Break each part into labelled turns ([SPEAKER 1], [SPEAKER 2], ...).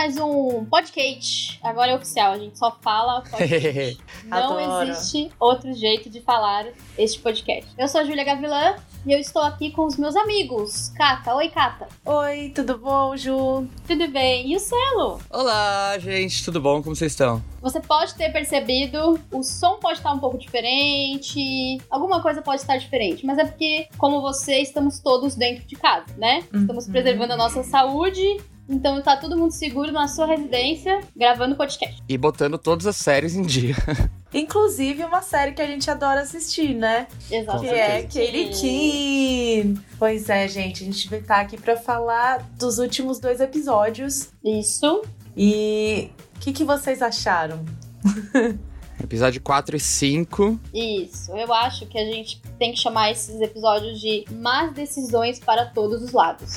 [SPEAKER 1] mais um podcast. Agora é oficial, a gente só fala podcast. Não existe outro jeito de falar este podcast. Eu sou a Júlia Gavilã e eu estou aqui com os meus amigos. Cata, oi Cata.
[SPEAKER 2] Oi, tudo bom, Ju?
[SPEAKER 1] Tudo bem? E o selo?
[SPEAKER 3] Olá, gente, tudo bom? Como vocês estão?
[SPEAKER 1] Você pode ter percebido, o som pode estar um pouco diferente, alguma coisa pode estar diferente, mas é porque, como você, estamos todos dentro de casa, né? Estamos
[SPEAKER 2] Uhum.
[SPEAKER 1] preservando a nossa saúde, então tá todo mundo seguro na sua residência, gravando podcast.
[SPEAKER 3] E botando todas as séries em dia.
[SPEAKER 2] Inclusive uma série que a gente adora assistir, né?
[SPEAKER 1] Exato.
[SPEAKER 2] Que é. Katie Keane. Pois é, gente, a gente vai estar aqui pra falar dos últimos dois episódios.
[SPEAKER 1] Isso.
[SPEAKER 2] E o que, que vocês acharam?
[SPEAKER 3] Episódio 4 e 5.
[SPEAKER 1] Isso, eu acho que a gente tem que chamar esses episódios de más decisões para todos os lados.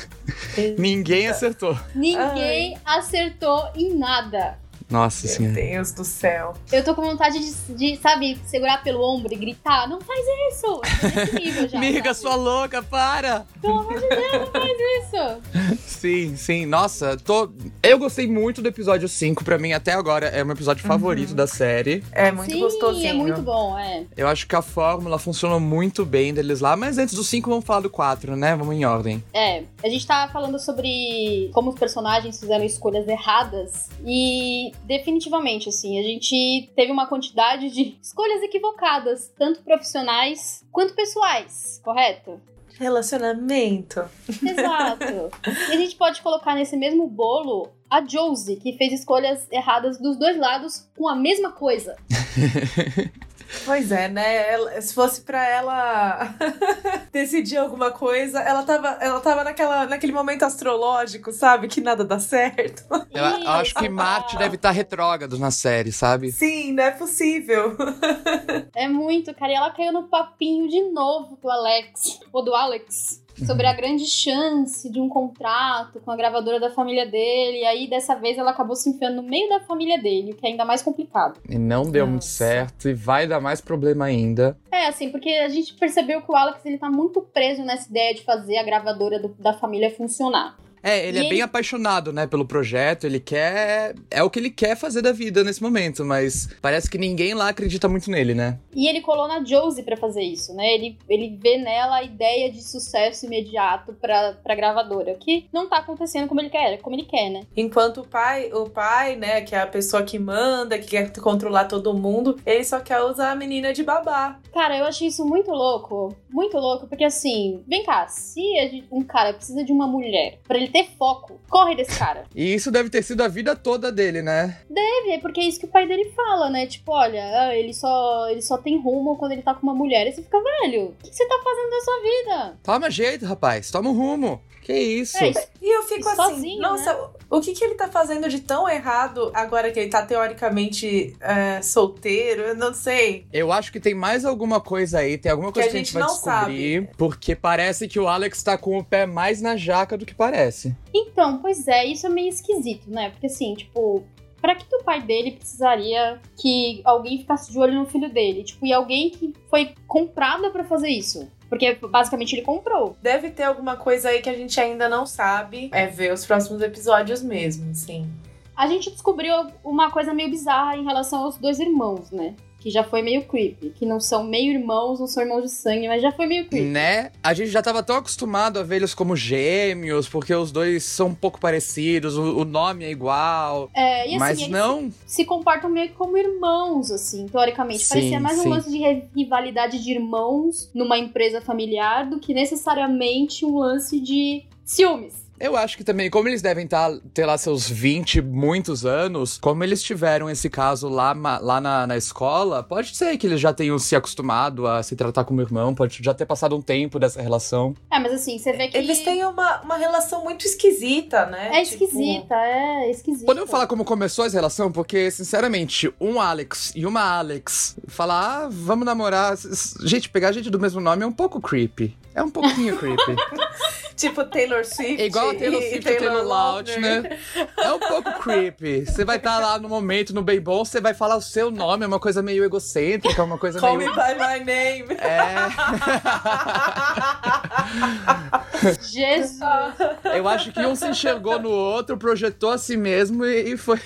[SPEAKER 3] Ninguém acertou.
[SPEAKER 1] Ninguém acertou em nada.
[SPEAKER 3] Nossa
[SPEAKER 2] Meu
[SPEAKER 3] senhora.
[SPEAKER 2] Deus do céu.
[SPEAKER 1] Eu tô com vontade de, de, sabe, segurar pelo ombro e gritar: não faz isso! Nesse nível já.
[SPEAKER 3] Amiga,
[SPEAKER 1] sabe?
[SPEAKER 3] sua louca, para!
[SPEAKER 1] Pelo amor de Deus, não faz isso!
[SPEAKER 3] Sim, sim. Nossa, tô. Eu gostei muito do episódio 5. Pra mim, até agora, é o meu episódio favorito da série.
[SPEAKER 2] É muito
[SPEAKER 1] Sim,
[SPEAKER 2] gostosinho.
[SPEAKER 1] é muito bom, é.
[SPEAKER 3] Eu acho que a fórmula funcionou muito bem deles lá. Mas antes do 5, vamos falar do 4, né? Vamos em ordem.
[SPEAKER 1] É, a gente tá falando sobre como os personagens fizeram escolhas erradas e definitivamente, assim, a gente teve uma quantidade de escolhas equivocadas, tanto profissionais quanto pessoais, correto?
[SPEAKER 2] Relacionamento.
[SPEAKER 1] Exato. e a gente pode colocar nesse mesmo bolo a Josie, que fez escolhas erradas dos dois lados com a mesma coisa.
[SPEAKER 2] Pois é, né? Ela- se fosse pra ela decidir alguma coisa, ela tava, ela tava naquela, naquele momento astrológico, sabe? Que nada dá certo.
[SPEAKER 3] Eu, eu acho que. Marte deve estar retrógrado na série, sabe?
[SPEAKER 2] Sim, não é possível.
[SPEAKER 1] É muito, cara. E ela caiu no papinho de novo do Alex, ou do Alex, sobre a grande chance de um contrato com a gravadora da família dele. E aí, dessa vez, ela acabou se enfiando no meio da família dele, o que é ainda mais complicado.
[SPEAKER 3] E não deu muito
[SPEAKER 2] Nossa.
[SPEAKER 3] certo. E vai dar mais problema ainda.
[SPEAKER 1] É, assim, porque a gente percebeu que o Alex ele tá muito preso nessa ideia de fazer a gravadora do- da família funcionar.
[SPEAKER 3] É, ele
[SPEAKER 1] E
[SPEAKER 3] é bem
[SPEAKER 1] ele-
[SPEAKER 3] apaixonado, né, pelo projeto. Ele quer. É o que ele quer fazer da vida nesse momento, mas parece que ninguém lá acredita muito nele, né?
[SPEAKER 1] E ele colou na Josie pra fazer isso, né? Ele, ele vê nela a ideia de sucesso imediato pra, pra gravadora, que não tá acontecendo como ele quer, como ele quer, né?
[SPEAKER 2] Enquanto o pai, o pai, né, que é a pessoa que manda, que quer controlar todo mundo, ele só quer usar a menina de babá.
[SPEAKER 1] Cara, eu achei isso muito louco. Muito louco, porque assim, vem cá, se a gente- um cara precisa de uma mulher pra ele ter foco, corre desse cara.
[SPEAKER 3] E isso deve ter sido a vida toda dele, né?
[SPEAKER 1] Deve, porque é isso que o pai dele fala, né? Tipo, olha, ah, ele só, ele só tem rumo quando ele tá com uma mulher. E você fica, velho, o que que você tá fazendo da sua vida?
[SPEAKER 3] Toma jeito, rapaz. Toma um rumo. Que isso?
[SPEAKER 1] É,
[SPEAKER 2] E eu fico
[SPEAKER 1] E
[SPEAKER 2] assim,
[SPEAKER 1] sozinho,
[SPEAKER 2] nossa, o que que ele tá fazendo de tão errado agora que ele tá teoricamente é, solteiro? Eu não sei.
[SPEAKER 3] Eu acho que tem mais alguma coisa aí, tem alguma coisa
[SPEAKER 2] Que
[SPEAKER 3] que
[SPEAKER 2] a
[SPEAKER 3] a gente,
[SPEAKER 2] gente
[SPEAKER 3] vai
[SPEAKER 2] não
[SPEAKER 3] descobrir, porque parece que o Alex tá com o pé mais na jaca do que parece.
[SPEAKER 1] Então, pois é, isso é meio esquisito, né? Porque assim, tipo, pra que, que o pai dele precisaria que alguém ficasse de olho no filho dele? Tipo, e alguém que foi comprada pra fazer isso? Porque basicamente ele comprou.
[SPEAKER 2] Deve ter alguma coisa aí que a gente ainda não sabe. É ver os próximos episódios mesmo, sim.
[SPEAKER 1] A gente descobriu uma coisa meio bizarra em relação aos dois irmãos, né? Que já foi meio creepy. Que não são meio irmãos, não são irmãos de sangue, mas já foi meio creepy.
[SPEAKER 3] Né? A gente já tava tão acostumado a ver eles como gêmeos, porque os dois são um pouco parecidos, o, o nome é igual.
[SPEAKER 1] É, e assim,
[SPEAKER 3] mas
[SPEAKER 1] eles
[SPEAKER 3] não.
[SPEAKER 1] se comportam meio que como irmãos, assim, teoricamente.
[SPEAKER 3] Sim,
[SPEAKER 1] Parecia mais um
[SPEAKER 3] sim.
[SPEAKER 1] lance de ri- rivalidade de irmãos numa empresa familiar do que necessariamente um lance de ciúmes.
[SPEAKER 3] Eu acho que também, como eles devem tá, ter lá seus 20, muitos anos, como eles tiveram esse caso lá, lá na, na escola, pode ser que eles já tenham se acostumado a se tratar como irmão, pode já ter passado um tempo dessa relação.
[SPEAKER 1] É, mas assim, você vê que.
[SPEAKER 2] Eles têm uma, uma relação muito esquisita, né?
[SPEAKER 1] É tipo... esquisita, é esquisita.
[SPEAKER 3] Podemos falar como começou essa relação? Porque, sinceramente, um Alex e uma Alex falar, ah, vamos namorar. Gente, pegar gente do mesmo nome é um pouco creepy. É um pouquinho creepy.
[SPEAKER 2] tipo Taylor Swift.
[SPEAKER 3] É igual a Taylor Swift e Taylor, Taylor Lautner. Né? É um pouco creepy. Você vai estar tá lá no momento, no bem bom, você vai falar o seu nome, é uma coisa meio egocêntrica, uma coisa
[SPEAKER 2] Call
[SPEAKER 3] meio...
[SPEAKER 2] me by my name.
[SPEAKER 3] É.
[SPEAKER 1] Jesus.
[SPEAKER 3] Eu acho que um se enxergou no outro, projetou a si mesmo e, e foi...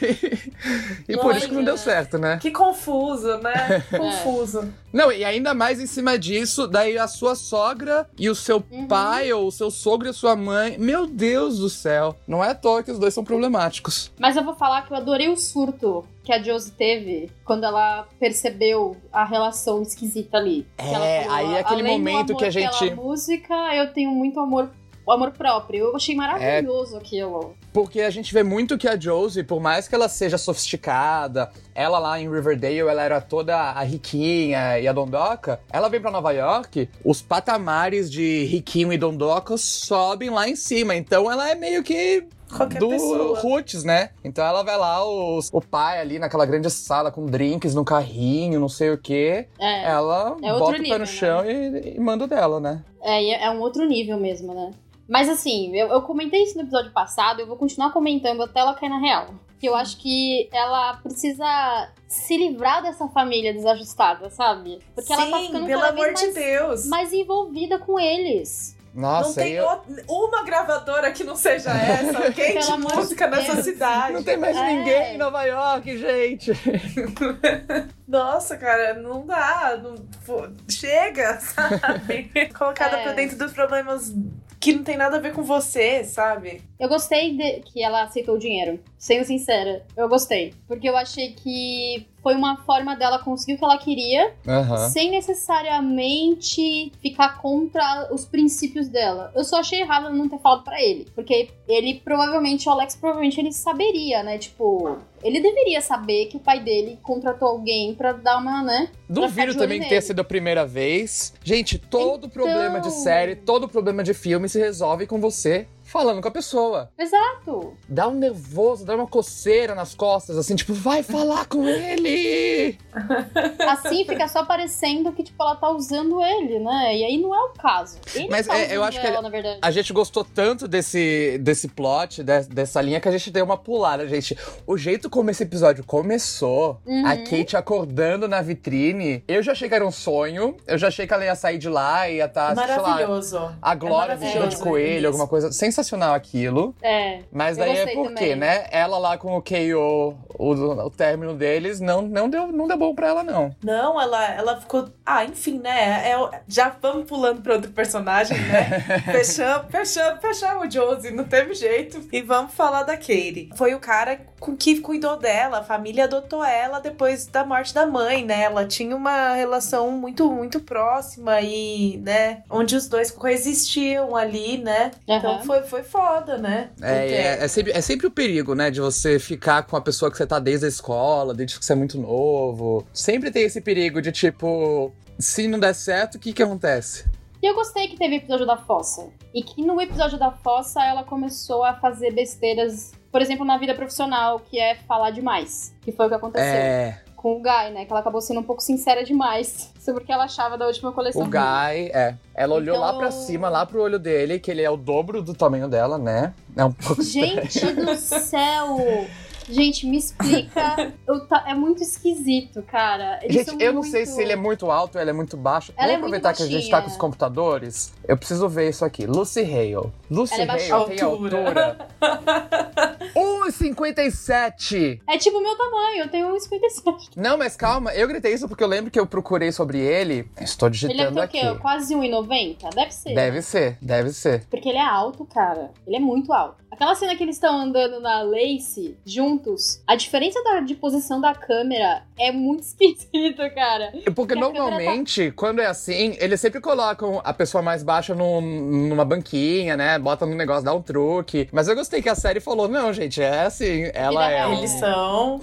[SPEAKER 3] e por isso que não deu certo, né?
[SPEAKER 2] Que confuso, né? Confuso.
[SPEAKER 3] Não, e ainda mais em cima disso, daí a sua sogra e o seu uhum. pai, ou o seu sogro e a sua mãe. Meu Deus do céu. Não é à toa que os dois são problemáticos.
[SPEAKER 1] Mas eu vou falar que eu adorei o surto que a Josie teve quando ela percebeu a relação esquisita ali.
[SPEAKER 3] É, falou, aí é aquele momento que a gente.
[SPEAKER 1] música, eu tenho muito amor o amor próprio. Eu achei maravilhoso é, aquilo.
[SPEAKER 3] Porque a gente vê muito que a Josie, por mais que ela seja sofisticada, ela lá em Riverdale, ela era toda a riquinha e a dondoca, ela vem para Nova York, os patamares de riquinho e dondoca sobem lá em cima. Então ela é meio que
[SPEAKER 2] Qualquer
[SPEAKER 3] do
[SPEAKER 2] pessoa.
[SPEAKER 3] Roots, né? Então ela vai lá, os, o pai ali naquela grande sala com drinks no carrinho, não sei o quê. É, ela é bota nível, o pé no chão né? e, e manda dela, né?
[SPEAKER 1] É, é um outro nível mesmo, né? Mas assim, eu, eu comentei isso no episódio passado, eu vou continuar comentando até ela cair na real. Que eu acho que ela precisa se livrar dessa família desajustada, sabe? Porque
[SPEAKER 2] Sim,
[SPEAKER 1] ela tá ficando
[SPEAKER 2] pelo
[SPEAKER 1] cada
[SPEAKER 2] amor
[SPEAKER 1] vez
[SPEAKER 2] de
[SPEAKER 1] mais,
[SPEAKER 2] Deus.
[SPEAKER 1] mais envolvida com eles.
[SPEAKER 3] Nossa,
[SPEAKER 2] não tem
[SPEAKER 3] eu...
[SPEAKER 2] uma gravadora que não seja essa, ok? de música nessa cidade.
[SPEAKER 3] Não tem mais é. ninguém em Nova York, gente.
[SPEAKER 2] Nossa, cara, não dá. Não, chega, sabe? Colocada é. pra dentro dos problemas que não tem nada a ver com você, sabe?
[SPEAKER 1] Eu gostei de que ela aceitou o dinheiro. Sendo sincera, eu gostei. Porque eu achei que foi uma forma dela conseguir o que ela queria,
[SPEAKER 3] uhum.
[SPEAKER 1] sem necessariamente ficar contra os princípios dela. Eu só achei errado não ter falado para ele. Porque ele provavelmente, o Alex provavelmente ele saberia, né? Tipo, ele deveria saber que o pai dele contratou alguém para dar uma, né?
[SPEAKER 3] Duvido também que tenha sido a primeira vez. Gente, todo então... problema de série, todo problema de filme se resolve com você falando com a pessoa.
[SPEAKER 1] Exato.
[SPEAKER 3] Dá um nervoso, dá uma coceira nas costas, assim, tipo, vai falar com ele!
[SPEAKER 1] Assim fica só parecendo que, tipo, ela tá usando ele, né? E aí não é o caso. Ele
[SPEAKER 3] Mas
[SPEAKER 1] tá
[SPEAKER 3] é, eu acho
[SPEAKER 1] ela,
[SPEAKER 3] que a, a, gente gostou tanto desse, desse plot, de, dessa linha, que a gente deu uma pulada, gente. O jeito como esse episódio começou, uhum. a Kate acordando na vitrine, eu já achei que era um sonho, eu já achei que ela ia sair de lá e ia estar,
[SPEAKER 2] tá, Maravilhoso.
[SPEAKER 3] Lá, a Glória é vestida de coelho, alguma coisa. Sem sensacional aquilo.
[SPEAKER 1] É.
[SPEAKER 3] Mas daí é porque, né? Ela lá com o KO, o, o término deles, não, não, deu, não deu bom pra ela, não.
[SPEAKER 2] Não, ela, ela ficou. Ah, enfim, né? É, já vamos pulando pra outro personagem, né? fechamos, fechamos, fechamos o Josie, não teve jeito. E vamos falar da Katie. Foi o cara com que cuidou dela, a família adotou ela depois da morte da mãe, né? Ela tinha uma relação muito, muito próxima e, né? Onde os dois coexistiam ali, né? Uhum. Então foi, foi foda, né?
[SPEAKER 3] É, é, é, sempre, é sempre o perigo, né? De você ficar com a pessoa que você tá desde a escola, desde que você é muito novo. Sempre tem esse perigo de tipo, se não der certo, o que que acontece?
[SPEAKER 1] E eu gostei que teve episódio da Fossa. E que no episódio da Fossa ela começou a fazer besteiras, por exemplo, na vida profissional, que é falar demais. Que foi o que aconteceu.
[SPEAKER 3] É
[SPEAKER 1] com o Guy, né? Que ela acabou sendo um pouco sincera demais sobre o que ela achava da última coleção.
[SPEAKER 3] O Guy, é. Ela olhou então... lá pra cima, lá pro olho dele, que ele é o dobro do tamanho dela, né? É um pouco
[SPEAKER 1] Gente do céu! Gente, me explica. é muito esquisito, cara. Eles
[SPEAKER 3] gente, eu
[SPEAKER 1] não
[SPEAKER 3] muito... sei se ele é muito alto ou ele é muito baixo.
[SPEAKER 1] Ela
[SPEAKER 3] Vamos
[SPEAKER 1] é
[SPEAKER 3] aproveitar que a gente tá com os computadores. Eu preciso ver isso aqui. Lucy Hale. Lucy
[SPEAKER 1] é
[SPEAKER 3] Hale tem altura. 1,57!
[SPEAKER 1] É tipo o meu tamanho, eu tenho 1,57.
[SPEAKER 3] Não, mas calma, eu gritei isso porque eu lembro que eu procurei sobre ele. Estou
[SPEAKER 1] Ele é
[SPEAKER 3] digitando
[SPEAKER 1] o
[SPEAKER 3] aqui.
[SPEAKER 1] quê? Quase 1,90? Deve ser.
[SPEAKER 3] Deve ser, deve ser.
[SPEAKER 1] Porque ele é alto, cara. Ele é muito alto. Aquela cena que eles estão andando na Lace juntos, a diferença da- de posição da câmera é muito esquisito, cara.
[SPEAKER 3] Porque
[SPEAKER 1] Porque câmera tá-
[SPEAKER 3] normalmente, quando é assim, eles sempre colocam a pessoa mais baixa num- numa banquinha, né? Botam no negócio, dá um truque. Mas eu gostei que a série falou: não, gente, é assim, ela é um,
[SPEAKER 2] Eles são.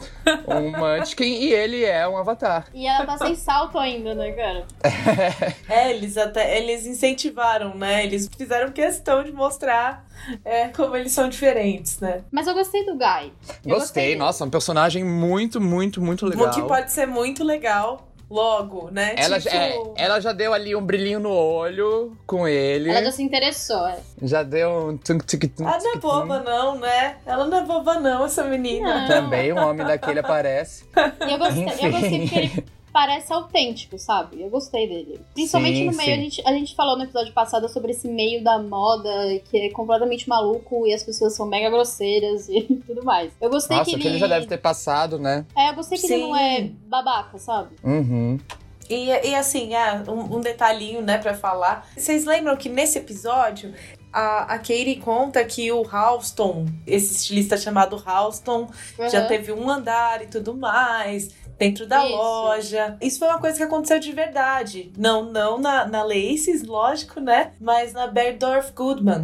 [SPEAKER 3] um Munchkin e ele é um avatar.
[SPEAKER 1] E ela tá sem salto ainda, né, cara?
[SPEAKER 2] É, eles até. Eles incentivaram, né? Eles fizeram questão de mostrar é, como eles são diferentes, né?
[SPEAKER 1] Mas eu gostei do Guy. Eu
[SPEAKER 3] Gostei,
[SPEAKER 1] dele.
[SPEAKER 3] nossa, um personagem muito, muito, muito legal.
[SPEAKER 2] O que pode ser muito legal logo, né?
[SPEAKER 3] Ela,
[SPEAKER 2] tipo...
[SPEAKER 3] é, ela já deu ali um brilhinho no olho com ele.
[SPEAKER 1] Ela já se interessou, é.
[SPEAKER 3] Já deu um tum tum tum
[SPEAKER 2] Ela não é boba, não, né? Ela não é boba, não, essa menina.
[SPEAKER 1] Não.
[SPEAKER 3] Também um homem daquele aparece.
[SPEAKER 1] E eu gostei, eu gostei porque ele parece autêntico, sabe? Eu gostei dele. Principalmente
[SPEAKER 3] Sim,
[SPEAKER 1] no meio, a gente, a gente falou no episódio passado sobre esse meio da moda que é completamente maluco e as pessoas são mega grosseiras e tudo mais. Eu gostei
[SPEAKER 3] Nossa,
[SPEAKER 1] que
[SPEAKER 3] que
[SPEAKER 1] ele.
[SPEAKER 3] ele já deve ter passado, né?
[SPEAKER 1] É, eu gostei que ele
[SPEAKER 2] Sim.
[SPEAKER 1] não é babaca, sabe?
[SPEAKER 3] Uhum.
[SPEAKER 2] E, e assim, ah, um, um detalhinho, né, pra falar. Vocês lembram que nesse episódio a, a Katie conta que o Halston, esse estilista chamado Halston, já
[SPEAKER 1] Uhum.
[SPEAKER 2] teve um andar e tudo mais. Dentro da
[SPEAKER 1] Isso.
[SPEAKER 2] loja. Isso foi uma coisa que aconteceu de verdade. Não, não na, na Laces, lógico, né? Mas na Berdorf Goodman.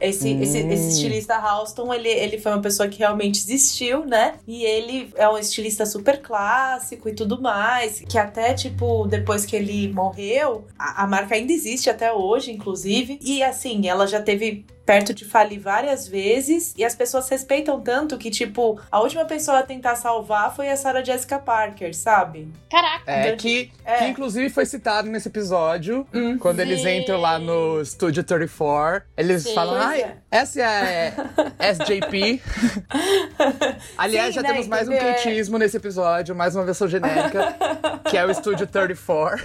[SPEAKER 2] Esse,
[SPEAKER 3] Hum.
[SPEAKER 2] esse, esse estilista Halston, ele, ele foi uma pessoa que realmente existiu, né? E ele é um estilista super clássico e tudo mais. Que até, tipo, depois que ele morreu, a, a marca ainda existe até hoje, inclusive. E assim, ela já teve perto de falir várias vezes e as pessoas respeitam tanto que, tipo, a última pessoa a tentar salvar foi a Sarah Jessica Parker, sabe?
[SPEAKER 1] Caraca!
[SPEAKER 3] É,
[SPEAKER 2] Então,
[SPEAKER 3] que,
[SPEAKER 2] é.
[SPEAKER 3] que inclusive foi citado nesse episódio.
[SPEAKER 2] Hum.
[SPEAKER 3] Quando eles
[SPEAKER 1] Sim.
[SPEAKER 3] entram lá no Studio 34, eles
[SPEAKER 1] Sim.
[SPEAKER 3] falam,
[SPEAKER 2] é.
[SPEAKER 3] essa é SJP. Aliás,
[SPEAKER 2] Sim,
[SPEAKER 3] já
[SPEAKER 2] né,
[SPEAKER 3] temos mais um
[SPEAKER 2] entendeu?
[SPEAKER 3] quentismo nesse episódio, mais uma versão genérica, que é o Studio 34.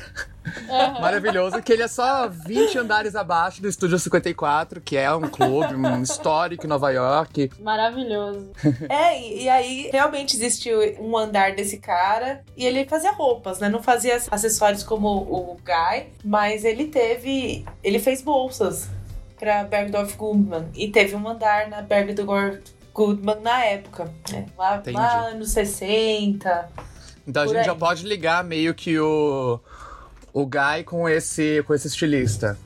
[SPEAKER 1] Aham.
[SPEAKER 3] Maravilhoso, que ele é só 20 andares abaixo do Estúdio 54, que é um clube um histórico em Nova York.
[SPEAKER 1] Maravilhoso.
[SPEAKER 2] É, e, e aí realmente existiu um andar desse cara e ele fazia roupas, né? Não fazia acessórios como o Guy, mas ele teve. Ele fez bolsas pra Bergdorf Goodman e teve um andar na Bergdorf Goodman na época, né? Lá,
[SPEAKER 3] Entendi.
[SPEAKER 2] lá nos 60.
[SPEAKER 3] Então a gente já pode ligar meio que o, o Guy com esse, com esse estilista.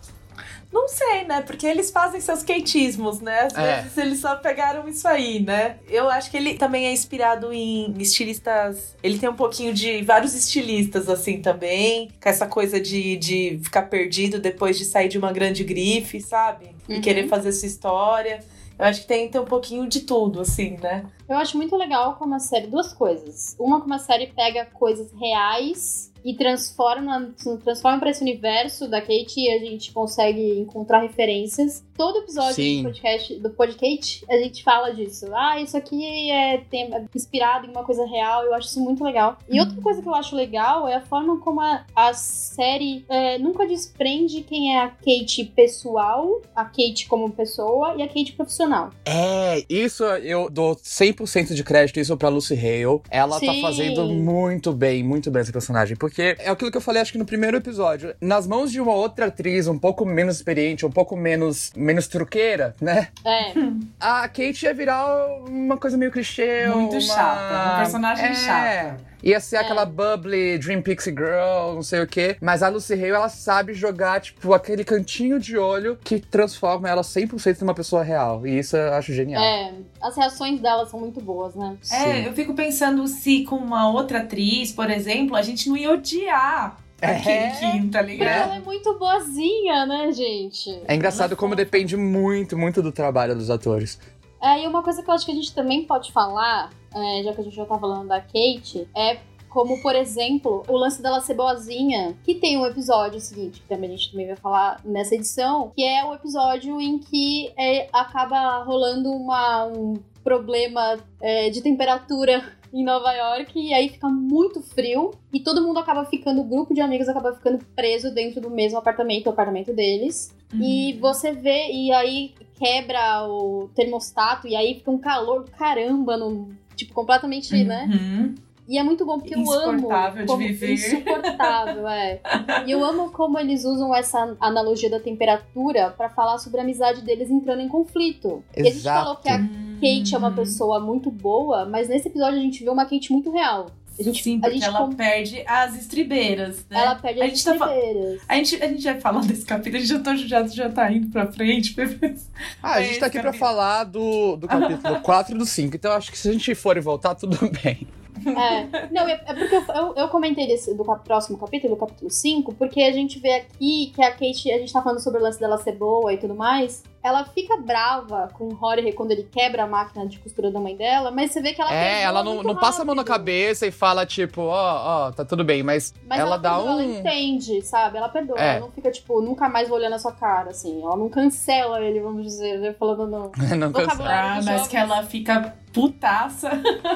[SPEAKER 2] Não sei, né? Porque eles fazem seus queitismos, né? Às
[SPEAKER 3] É.
[SPEAKER 2] vezes eles só pegaram isso aí, né? Eu acho que ele também é inspirado em estilistas. Ele tem um pouquinho de vários estilistas, assim, também. Com essa coisa de, de ficar perdido depois de sair de uma grande grife, sabe? E
[SPEAKER 1] Uhum.
[SPEAKER 2] querer fazer sua história. Eu acho que tem, tem um pouquinho de tudo, assim, né?
[SPEAKER 1] Eu acho muito legal como a série, duas coisas. Uma, como a série pega coisas reais e transforma, transforma para esse universo da Kate e a gente consegue encontrar referências. Todo episódio
[SPEAKER 3] Sim.
[SPEAKER 1] do podcast, do podcast a gente fala disso. Ah, isso aqui é, tem- é inspirado em uma coisa real. Eu acho isso muito legal. E outra coisa que eu acho legal é a forma como a, a série é, nunca desprende quem é a Kate pessoal, a Kate como pessoa e a Kate profissional.
[SPEAKER 3] É, isso eu dou 100% de crédito isso pra Lucy Hale. Ela tá
[SPEAKER 1] Sim.
[SPEAKER 3] fazendo muito bem, muito bem esse personagem. Porque é aquilo que eu falei, acho que no primeiro episódio. Nas mãos de uma outra atriz um pouco menos experiente, um pouco menos, menos truqueira, né?
[SPEAKER 1] É.
[SPEAKER 3] A Kate ia virar uma coisa meio clichê.
[SPEAKER 2] Muito
[SPEAKER 3] uma...
[SPEAKER 2] chata, um personagem
[SPEAKER 3] É.
[SPEAKER 2] chata.
[SPEAKER 3] Ia ser
[SPEAKER 1] É.
[SPEAKER 3] aquela bubbly Dream Pixie Girl, não sei o quê. Mas a Lucy Hale, ela sabe jogar, tipo, aquele cantinho de olho que transforma ela 100% numa pessoa real. E isso eu acho genial.
[SPEAKER 1] É, as reações dela são muito boas, né?
[SPEAKER 3] Sim.
[SPEAKER 2] É, eu fico pensando se com uma outra atriz, por exemplo, a gente não ia odiar
[SPEAKER 3] É.
[SPEAKER 2] aquele Kim, tá
[SPEAKER 1] Porque
[SPEAKER 2] ligado?
[SPEAKER 1] ela é muito boazinha, né, gente?
[SPEAKER 3] É engraçado
[SPEAKER 2] é
[SPEAKER 3] como depende muito, muito do trabalho dos atores.
[SPEAKER 1] É, e uma coisa que eu acho que a gente também pode falar, é, já que a gente já tá falando da Kate, é como, por exemplo, o lance dela ser boazinha, que tem um episódio seguinte, que também a gente também vai falar nessa edição, que é o episódio em que é, acaba rolando uma, um problema é, de temperatura em Nova York e aí fica muito frio e todo mundo acaba ficando, o grupo de amigos acaba ficando preso dentro do mesmo apartamento, o apartamento deles.
[SPEAKER 2] Uhum.
[SPEAKER 1] E você vê, e aí quebra o termostato e aí fica um calor do caramba, no, tipo, completamente, né? E é muito bom porque eu amo.
[SPEAKER 2] Insuportável de viver.
[SPEAKER 1] Insuportável, é. E eu amo como eles usam essa analogia da temperatura pra falar sobre a amizade deles entrando em conflito. E a gente
[SPEAKER 3] Exato.
[SPEAKER 1] falou que a Kate é uma pessoa muito boa, mas nesse episódio a gente vê uma Kate muito real. A gente,
[SPEAKER 2] Sim,
[SPEAKER 1] a
[SPEAKER 2] porque
[SPEAKER 1] gente
[SPEAKER 2] ela
[SPEAKER 1] com-
[SPEAKER 2] perde as estribeiras, né?
[SPEAKER 1] ela perde
[SPEAKER 2] a
[SPEAKER 1] as
[SPEAKER 2] gente tá fa-
[SPEAKER 1] estribeiras.
[SPEAKER 2] A gente, a gente vai falar desse capítulo, a gente já, tá, já, já tá indo pra frente.
[SPEAKER 3] Ah, a gente tá aqui pra falar do, do capítulo 4 e do 5, então acho que se a gente for e voltar, tudo bem.
[SPEAKER 1] É. Não, é, é porque eu, eu, eu comentei desse, do cap- próximo capítulo, do capítulo 5, porque a gente vê aqui que a Kate, a gente tá falando sobre o lance dela ser boa e tudo mais. Ela fica brava com o Rory quando ele quebra a máquina de costura da mãe dela, mas você vê que ela
[SPEAKER 3] é, ela não,
[SPEAKER 1] muito
[SPEAKER 3] não passa a mão na cabeça e fala, tipo, ó, ó, tá tudo bem, mas,
[SPEAKER 1] Mas
[SPEAKER 3] ela,
[SPEAKER 1] ela,
[SPEAKER 3] dá
[SPEAKER 1] perdoa,
[SPEAKER 3] um.
[SPEAKER 1] ela entende, sabe? Ela perdoa,
[SPEAKER 3] É.
[SPEAKER 1] ela não fica, tipo, nunca mais vou olhar na sua cara, assim. Ela não cancela ele, vamos dizer, né? falando não.
[SPEAKER 3] não.
[SPEAKER 1] Vocabulário.
[SPEAKER 2] Ah, mas que ela fica putaça.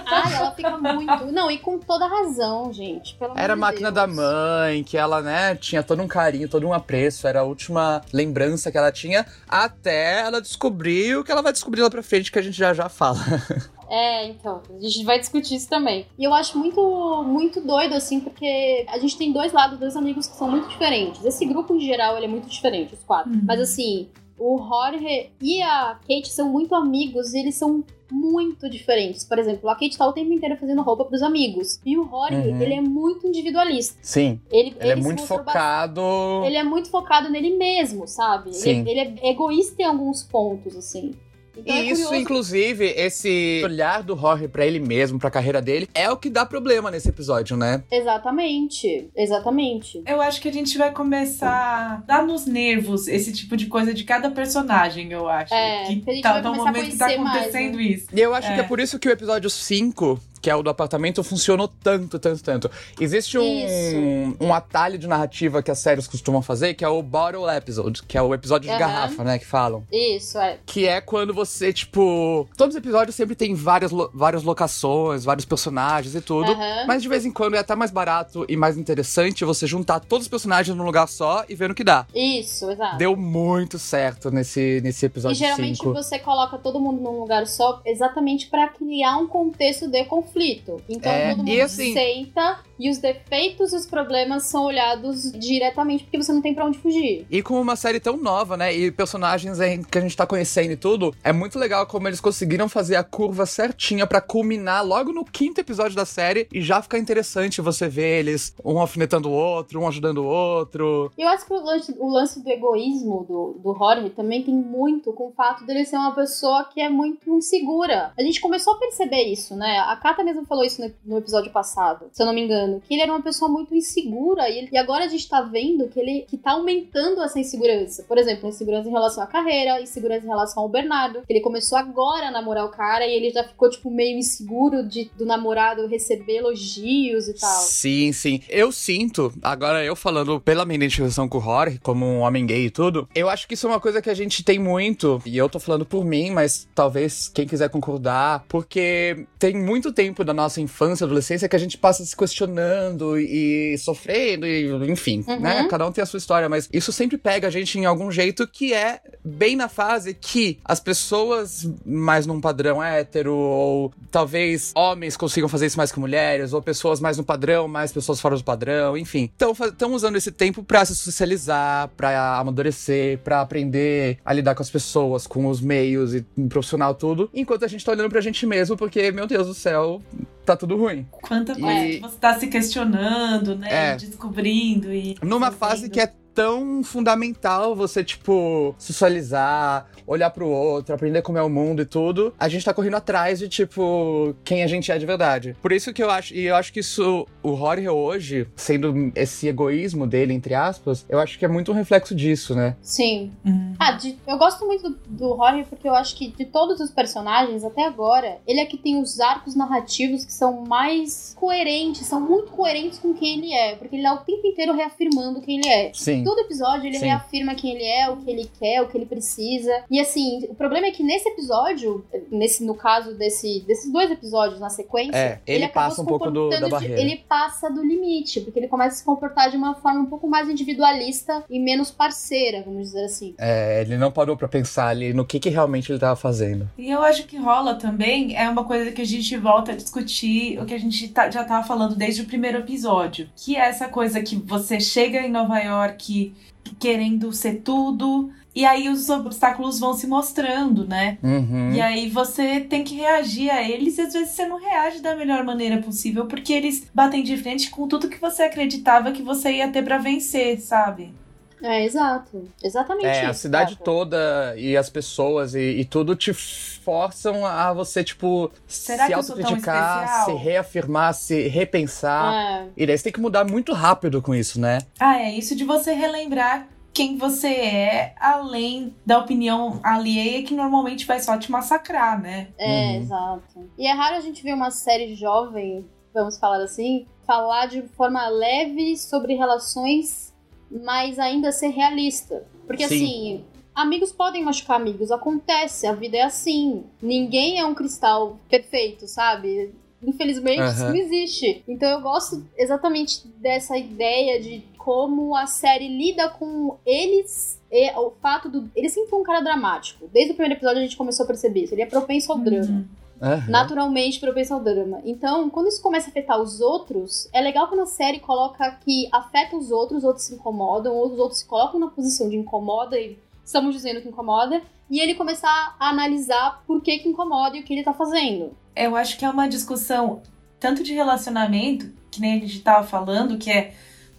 [SPEAKER 1] Ai, ela fica muito. Não, e com toda razão, gente. Pelo
[SPEAKER 3] Era a máquina
[SPEAKER 1] Deus.
[SPEAKER 3] da mãe, que ela, né, tinha todo um carinho, todo um apreço, era a última lembrança que ela tinha, até ela descobrir o que ela vai descobrir lá pra frente, que a gente já já fala.
[SPEAKER 1] É, então, a gente vai discutir isso também. E eu acho muito, muito doido, assim, porque a gente tem dois lados, dois amigos que são muito diferentes. Esse grupo, em geral, ele é muito diferente, os quatro.
[SPEAKER 2] Uhum.
[SPEAKER 1] Mas, assim, o Jorge e a Kate são muito amigos e eles são muito diferentes. Por exemplo, a Kate tá o tempo inteiro fazendo roupa pros amigos. E o Jorge,
[SPEAKER 3] Uhum.
[SPEAKER 1] ele é muito individualista.
[SPEAKER 3] Sim,
[SPEAKER 1] Ele,
[SPEAKER 3] ele é
[SPEAKER 1] se
[SPEAKER 3] muito focado.
[SPEAKER 1] bastante- Ele é muito focado nele mesmo, sabe?
[SPEAKER 3] Sim.
[SPEAKER 1] Ele, ele é egoísta em alguns pontos, assim. Então é
[SPEAKER 3] E isso,
[SPEAKER 1] curioso.
[SPEAKER 3] inclusive, esse olhar do Jorge pra ele mesmo, pra carreira dele, é o que dá problema nesse episódio, né?
[SPEAKER 1] Exatamente, exatamente.
[SPEAKER 2] Eu acho que a gente vai começar a dar nos nervos esse tipo de coisa de cada personagem, eu acho.
[SPEAKER 1] É,
[SPEAKER 2] que
[SPEAKER 1] que a gente
[SPEAKER 2] tá
[SPEAKER 1] vai
[SPEAKER 2] no
[SPEAKER 1] começar a
[SPEAKER 2] momento que tá
[SPEAKER 1] conhecer mais,
[SPEAKER 2] acontecendo
[SPEAKER 1] né?
[SPEAKER 2] isso.
[SPEAKER 3] E eu acho que
[SPEAKER 2] É.
[SPEAKER 3] é por isso que o episódio 5, que é o do apartamento, funcionou tanto, tanto, tanto. Existe um, um atalho de narrativa que as séries costumam fazer, que é o Bottle Episode, que é o episódio de
[SPEAKER 1] Aham.
[SPEAKER 3] garrafa, né, que falam.
[SPEAKER 1] Isso, é.
[SPEAKER 3] Que é quando você, tipo. Todos os episódios sempre tem várias, lo- várias locações, vários personagens e tudo.
[SPEAKER 1] Aham.
[SPEAKER 3] Mas de vez em quando é até mais barato e mais interessante você juntar todos os personagens num lugar só e ver no que dá.
[SPEAKER 1] Isso, exato.
[SPEAKER 3] Deu muito certo nesse, nesse
[SPEAKER 1] E
[SPEAKER 3] episódio
[SPEAKER 1] geralmente
[SPEAKER 3] 5.
[SPEAKER 1] você coloca todo mundo num lugar só exatamente pra criar um contexto de conflito. Então
[SPEAKER 3] É,
[SPEAKER 1] todo mundo
[SPEAKER 3] assim-
[SPEAKER 1] senta e os defeitos e os problemas são olhados diretamente porque você não tem pra onde fugir.
[SPEAKER 3] E com uma série tão nova, né? E personagens que a gente tá conhecendo e tudo, é muito legal como eles conseguiram fazer a curva certinha pra culminar logo no quinto episódio da série e já ficar interessante você ver eles um alfinetando o outro, um ajudando o outro.
[SPEAKER 1] E eu acho que o lance, o lance do egoísmo do, do Jorge também tem muito com o fato dele ser uma pessoa que é muito insegura. A gente começou a perceber isso, né? A Kata mesmo falou isso no, no episódio passado, se eu não me engano. Que ele era uma pessoa muito insegura e, ele- e agora a gente tá vendo que ele que tá aumentando essa insegurança. Por exemplo, insegurança em relação à carreira, insegurança em relação ao Bernardo. Ele começou agora a namorar o cara e ele já ficou, tipo, meio inseguro de, do namorado receber elogios e tal.
[SPEAKER 3] Sim, sim. Eu sinto, agora eu falando pela minha identificação com o Jorge, como um homem gay e tudo, eu acho que isso é uma coisa que a gente tem muito, e eu tô falando por mim, mas talvez quem quiser concordar, porque tem muito tempo da nossa infância, adolescência, que a gente passa se questionando e sofrendo, e enfim,
[SPEAKER 1] Uhum.
[SPEAKER 3] né? Cada um tem a sua história, mas isso sempre pega a gente em algum jeito que é bem na fase que as pessoas mais num padrão hétero, ou talvez homens consigam fazer isso mais que mulheres, ou pessoas mais no padrão, mais pessoas fora do padrão, enfim. Então, estão usando esse tempo pra se socializar, pra amadurecer, pra aprender a lidar com as pessoas, com os meios e profissional tudo, enquanto a gente tá olhando pra gente mesmo, porque, meu Deus do céu, tá tudo ruim.
[SPEAKER 2] Quanta
[SPEAKER 3] E-
[SPEAKER 2] coisa que você tá se questionando, né?
[SPEAKER 3] É.
[SPEAKER 2] Descobrindo e.
[SPEAKER 3] Numa fase que é tão fundamental você, tipo, socializar, olhar pro outro, aprender como é o mundo e tudo, a gente tá correndo atrás de, tipo, quem a gente é de verdade. Por isso que eu acho, e eu acho que isso, o Jorge hoje, sendo esse egoísmo dele, entre aspas, eu acho que é muito um reflexo disso, né?
[SPEAKER 1] Sim.
[SPEAKER 2] Hum.
[SPEAKER 1] Ah, de- eu gosto muito do, do Jorge porque eu acho que de todos os personagens até agora, ele é que tem os arcos narrativos que são mais coerentes, são muito coerentes com quem ele é, porque ele é o tempo inteiro reafirmando quem ele é.
[SPEAKER 3] Sim.
[SPEAKER 1] Todo episódio ele
[SPEAKER 3] Sim.
[SPEAKER 1] reafirma quem ele é, o que ele quer, o que ele precisa. E assim, o problema é que nesse episódio, nesse, no caso desse, desses dois episódios na sequência,
[SPEAKER 3] É, ele
[SPEAKER 1] acabou
[SPEAKER 3] passa
[SPEAKER 1] se
[SPEAKER 3] um pouco do-
[SPEAKER 1] comportando
[SPEAKER 3] da
[SPEAKER 1] de-
[SPEAKER 3] barreira.
[SPEAKER 1] ele passa do limite, porque ele começa a se comportar de uma forma um pouco mais individualista e menos parceira, vamos dizer assim.
[SPEAKER 3] É, ele não parou pra pensar ali no que, que realmente ele tava fazendo.
[SPEAKER 2] E eu acho que rola também, é uma coisa que a gente volta a discutir, o que a gente tá- já tava falando desde o primeiro episódio. Que é essa coisa que você chega em Nova York querendo ser tudo, e aí os obstáculos vão se mostrando, né?
[SPEAKER 3] Uhum.
[SPEAKER 2] E aí você tem que reagir a eles e às vezes você não reage da melhor maneira possível, porque eles batem de frente com tudo que você acreditava que você ia ter pra vencer, sabe?
[SPEAKER 1] É, exato. Exatamente
[SPEAKER 3] É,
[SPEAKER 1] isso.
[SPEAKER 3] a cidade toda e as pessoas e, e tudo te forçam a você, tipo,
[SPEAKER 2] Será
[SPEAKER 3] se autocriticar, se reafirmar, se repensar.
[SPEAKER 1] É.
[SPEAKER 3] E daí você tem que mudar muito rápido com isso, né?
[SPEAKER 2] Ah, é isso de você relembrar quem você é, além da opinião alheia que normalmente vai só te massacrar, né?
[SPEAKER 1] É,
[SPEAKER 3] Uhum.
[SPEAKER 1] exato. E é raro a gente ver uma série jovem, vamos falar assim, falar de forma leve sobre relações, mas ainda ser realista. Porque
[SPEAKER 3] Sim.
[SPEAKER 1] assim, amigos podem machucar amigos, acontece, a vida é assim. Ninguém é um cristal perfeito, sabe? Infelizmente, isso
[SPEAKER 3] Aham.
[SPEAKER 1] não existe. Então eu gosto exatamente dessa ideia de como a série lida com eles. E o fato do. Ele sempre foi um cara dramático. Desde o primeiro episódio a gente começou a perceber isso. Ele é propenso ao drama
[SPEAKER 2] Uhum.
[SPEAKER 1] Naturalmente propenso ao drama. Então, quando isso começa a afetar os outros, é legal quando a série coloca que afeta os outros, os outros se incomodam, ou os outros se colocam na posição de incomoda e estamos dizendo que incomoda, e ele começar a analisar por que que incomoda e o que ele tá fazendo.
[SPEAKER 2] Eu acho que é uma discussão tanto de relacionamento, que nem a gente tava falando, que é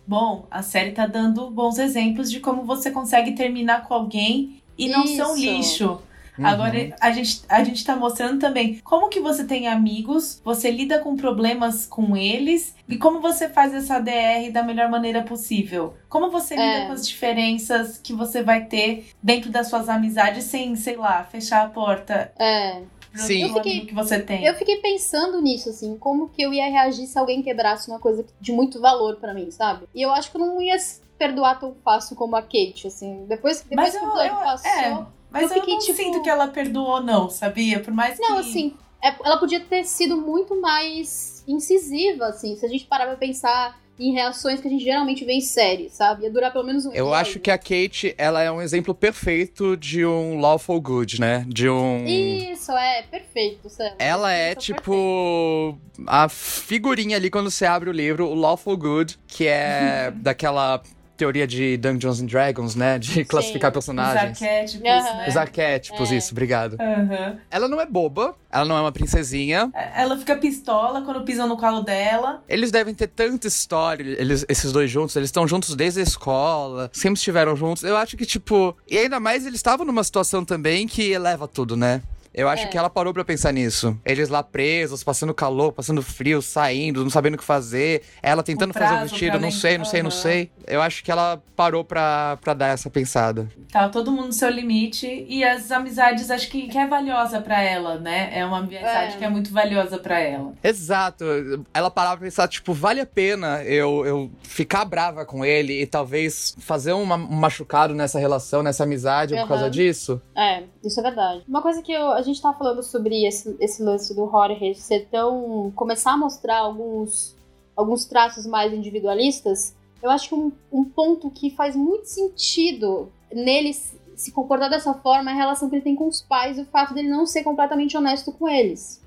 [SPEAKER 2] bom, a série tá dando bons exemplos de como você consegue terminar com alguém e não ser um
[SPEAKER 1] Isso.
[SPEAKER 2] lixo.
[SPEAKER 3] Uhum.
[SPEAKER 2] Agora, a gente, a gente tá mostrando também como que você tem amigos, você lida com problemas com eles e como você faz essa DR da melhor maneira possível. Como você lida
[SPEAKER 1] É.
[SPEAKER 2] com as diferenças que você vai ter dentro das suas amizades sem, sei lá, fechar a porta
[SPEAKER 1] É.
[SPEAKER 3] Sim.
[SPEAKER 1] Eu fiquei-
[SPEAKER 2] que você tem.
[SPEAKER 1] Eu fiquei pensando nisso, assim, como que eu ia reagir se alguém quebrasse uma coisa de muito valor pra mim, sabe? E eu acho que eu não ia perdoar tão fácil como a Kate, assim. Depois, depois
[SPEAKER 2] Mas
[SPEAKER 1] que o
[SPEAKER 2] eu- eu-
[SPEAKER 1] passou.
[SPEAKER 2] é. Mas
[SPEAKER 1] eu
[SPEAKER 2] eu, não
[SPEAKER 1] tipo-
[SPEAKER 2] sinto que ela perdoou, não, sabia? Por mais que.
[SPEAKER 1] Não, assim, é- ela podia ter sido muito mais incisiva, assim, se a gente parar pra pensar em reações que a gente geralmente vê em série, sabe? Ia durar pelo menos um
[SPEAKER 3] Eu
[SPEAKER 1] episódio.
[SPEAKER 3] acho que a Kate, ela é um exemplo perfeito de um lawful good, né? De um...
[SPEAKER 1] Isso, é, perfeito, Sam.
[SPEAKER 3] Ela é
[SPEAKER 1] Isso, perfeito.
[SPEAKER 3] tipo a figurinha ali quando você abre o livro, o Lawful Good, que é daquela teoria de Dungeons and Dragons, né? De classificar
[SPEAKER 2] Os
[SPEAKER 3] personagens.
[SPEAKER 2] arquétipos,
[SPEAKER 1] Aham.
[SPEAKER 2] né?
[SPEAKER 3] Os arquétipos,
[SPEAKER 1] É.
[SPEAKER 3] isso, obrigado.
[SPEAKER 2] Aham.
[SPEAKER 3] Ela não é boba, ela não é uma princesinha.
[SPEAKER 2] Ela fica pistola quando pisam no colo dela.
[SPEAKER 3] Eles devem ter tanta história, eles, esses dois juntos, eles estão juntos desde a escola, sempre estiveram juntos. Eu acho que, tipo, e ainda mais eles estavam numa situação também que eleva tudo, né? Eu acho
[SPEAKER 1] É.
[SPEAKER 3] que ela parou pra pensar nisso. Eles lá presos, passando calor, passando frio, saindo, não sabendo o que fazer. Ela tentando fazer o vestido, não sei, não sei, não sei. Eu acho que ela parou pra, pra dar essa pensada.
[SPEAKER 2] Tá todo mundo no seu limite. E as amizades, acho que, que é valiosa pra ela, né? É uma amizade
[SPEAKER 1] É.
[SPEAKER 2] que é muito valiosa pra ela.
[SPEAKER 3] Exato. Ela parava pra pensar, tipo, vale a pena eu, eu ficar brava com ele e talvez fazer uma- um machucado nessa relação, nessa amizade por causa disso?
[SPEAKER 1] É, isso é verdade. Uma coisa que eu- a gente tava falando sobre esse, esse lance do Jorge ser tão. começar a mostrar alguns, alguns traços mais individualistas, eu acho que um, um ponto que faz muito sentido nele se- se comportar dessa forma é a relação que ele tem com os pais e o fato dele não ser completamente honesto com eles.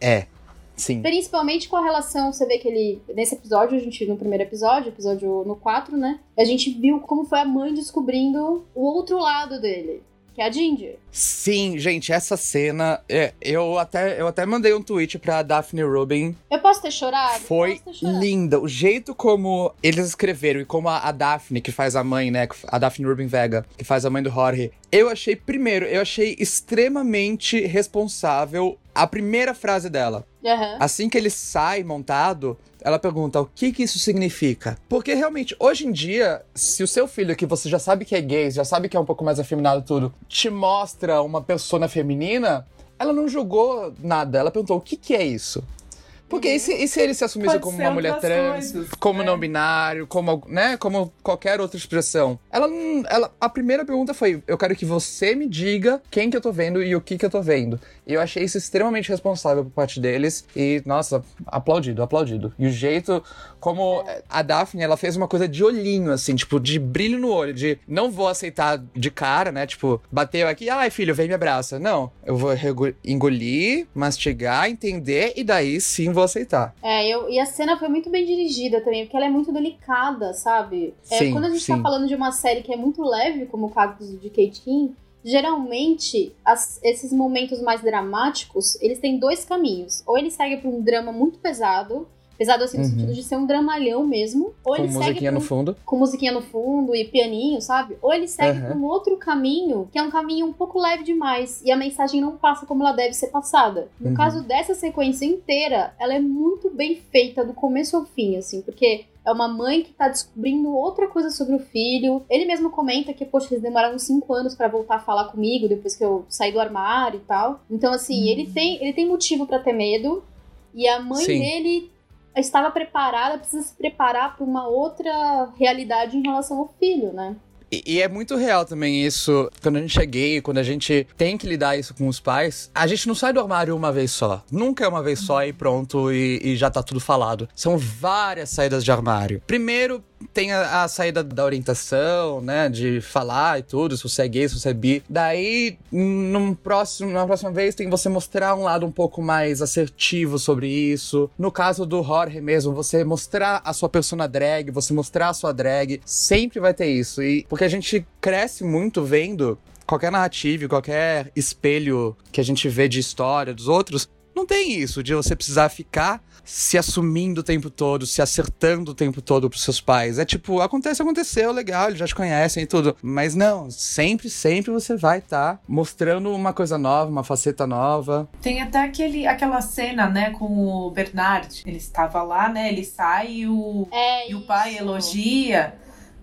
[SPEAKER 3] É. Sim.
[SPEAKER 1] Principalmente com a relação, você vê que ele. Nesse episódio, a gente, no primeiro episódio, episódio no 4, né? A gente viu como foi a mãe descobrindo o outro lado dele, que é a Ginger.
[SPEAKER 3] Sim, gente, essa cena, é, eu, até, eu até mandei um tweet pra Daphne Rubin.
[SPEAKER 1] Eu posso ter chorado?
[SPEAKER 3] Foi
[SPEAKER 1] Posso ter chorado.
[SPEAKER 3] linda. O jeito como eles escreveram e como a, a Daphne, que faz a mãe, né? A Daphne Rubin Vega, que faz a mãe do Jorge. Eu achei, primeiro, eu achei extremamente responsável a primeira frase dela.
[SPEAKER 1] Aham.
[SPEAKER 3] Assim que ele sai montado, ela pergunta o que que isso significa. Porque realmente, hoje em dia, se o seu filho, que você já sabe que é gay, já sabe que é um pouco mais afeminado tudo, te mostra uma persona feminina, ela não julgou nada. Ela perguntou o que que é isso. Porque e se, e se ele se assumisse como uma mulher trans,
[SPEAKER 2] coisas,
[SPEAKER 3] como
[SPEAKER 2] né?
[SPEAKER 3] não binário, como, né, como qualquer outra expressão? Ela, não- ela, a primeira pergunta foi: eu quero que você me diga quem que eu tô vendo e o que que eu tô vendo. E eu achei isso extremamente responsável por parte deles. E, nossa, aplaudido, aplaudido. E o jeito como a Daphne, ela fez uma coisa de olhinho, assim, tipo, de brilho no olho, de não vou aceitar de cara, né? Tipo, bateu aqui, ai filho, vem me abraça. Não, eu vou engolir, mastigar, entender e daí sim vou aceitar.
[SPEAKER 1] É, eu, e a cena foi muito bem dirigida também, porque ela é muito delicada, sabe? É,
[SPEAKER 3] Sim,
[SPEAKER 1] quando a gente tá
[SPEAKER 3] sim.
[SPEAKER 1] falando de uma série que é muito leve, como o caso de Kate King, geralmente as- esses momentos mais dramáticos, eles têm dois caminhos. Ou ele segue pra um drama muito pesado, pesado assim no
[SPEAKER 3] Uhum.
[SPEAKER 1] sentido de ser um dramalhão mesmo, ou
[SPEAKER 3] Com
[SPEAKER 1] ele segue
[SPEAKER 3] musiquinha no fundo.
[SPEAKER 1] com musiquinha no fundo e pianinho, sabe? Ou ele segue
[SPEAKER 3] Aham.
[SPEAKER 1] por um outro caminho, que é um caminho um pouco leve demais, e a mensagem não passa como ela deve ser passada. No
[SPEAKER 3] Uhum.
[SPEAKER 1] caso dessa sequência inteira, ela é muito bem feita do começo ao fim, assim, porque é uma mãe que tá descobrindo outra coisa sobre o filho. Ele mesmo comenta que, poxa, eles demoraram cinco anos pra voltar a falar comigo depois que eu saí do armário e tal. Então, assim, ele tem ele tem motivo pra ter medo, e a mãe
[SPEAKER 3] Sim.
[SPEAKER 1] dele estava preparada, precisa se preparar para uma outra realidade em relação ao filho, né?
[SPEAKER 3] E, e é muito real também isso, quando a gente é gay, quando a gente tem que lidar isso com os pais, a gente não sai do armário uma vez só. Nunca é uma vez só e pronto, e, e já tá tudo falado. São várias saídas de armário. Primeiro, tem a, a saída da orientação, né? De falar e tudo, se você é gay, se você é bi. Daí, num próximo, na próxima vez, tem você mostrar um lado um pouco mais assertivo sobre isso. No caso do Jorge mesmo, você mostrar a sua persona drag, você mostrar a sua drag. Sempre vai ter isso. E porque a gente cresce muito vendo qualquer narrativa, qualquer espelho que a gente vê de história dos outros. Não tem isso de você precisar ficar se assumindo o tempo todo, se acertando o tempo todo pros seus pais. É tipo, acontece, aconteceu, legal, eles já te conhecem e tudo. Mas não, sempre, sempre você vai estar mostrando uma coisa nova, uma faceta nova.
[SPEAKER 2] Tem até aquele, aquela cena, né, com o Bernard. Ele estava lá, né? Ele sai e o,
[SPEAKER 1] É
[SPEAKER 2] e o pai elogia.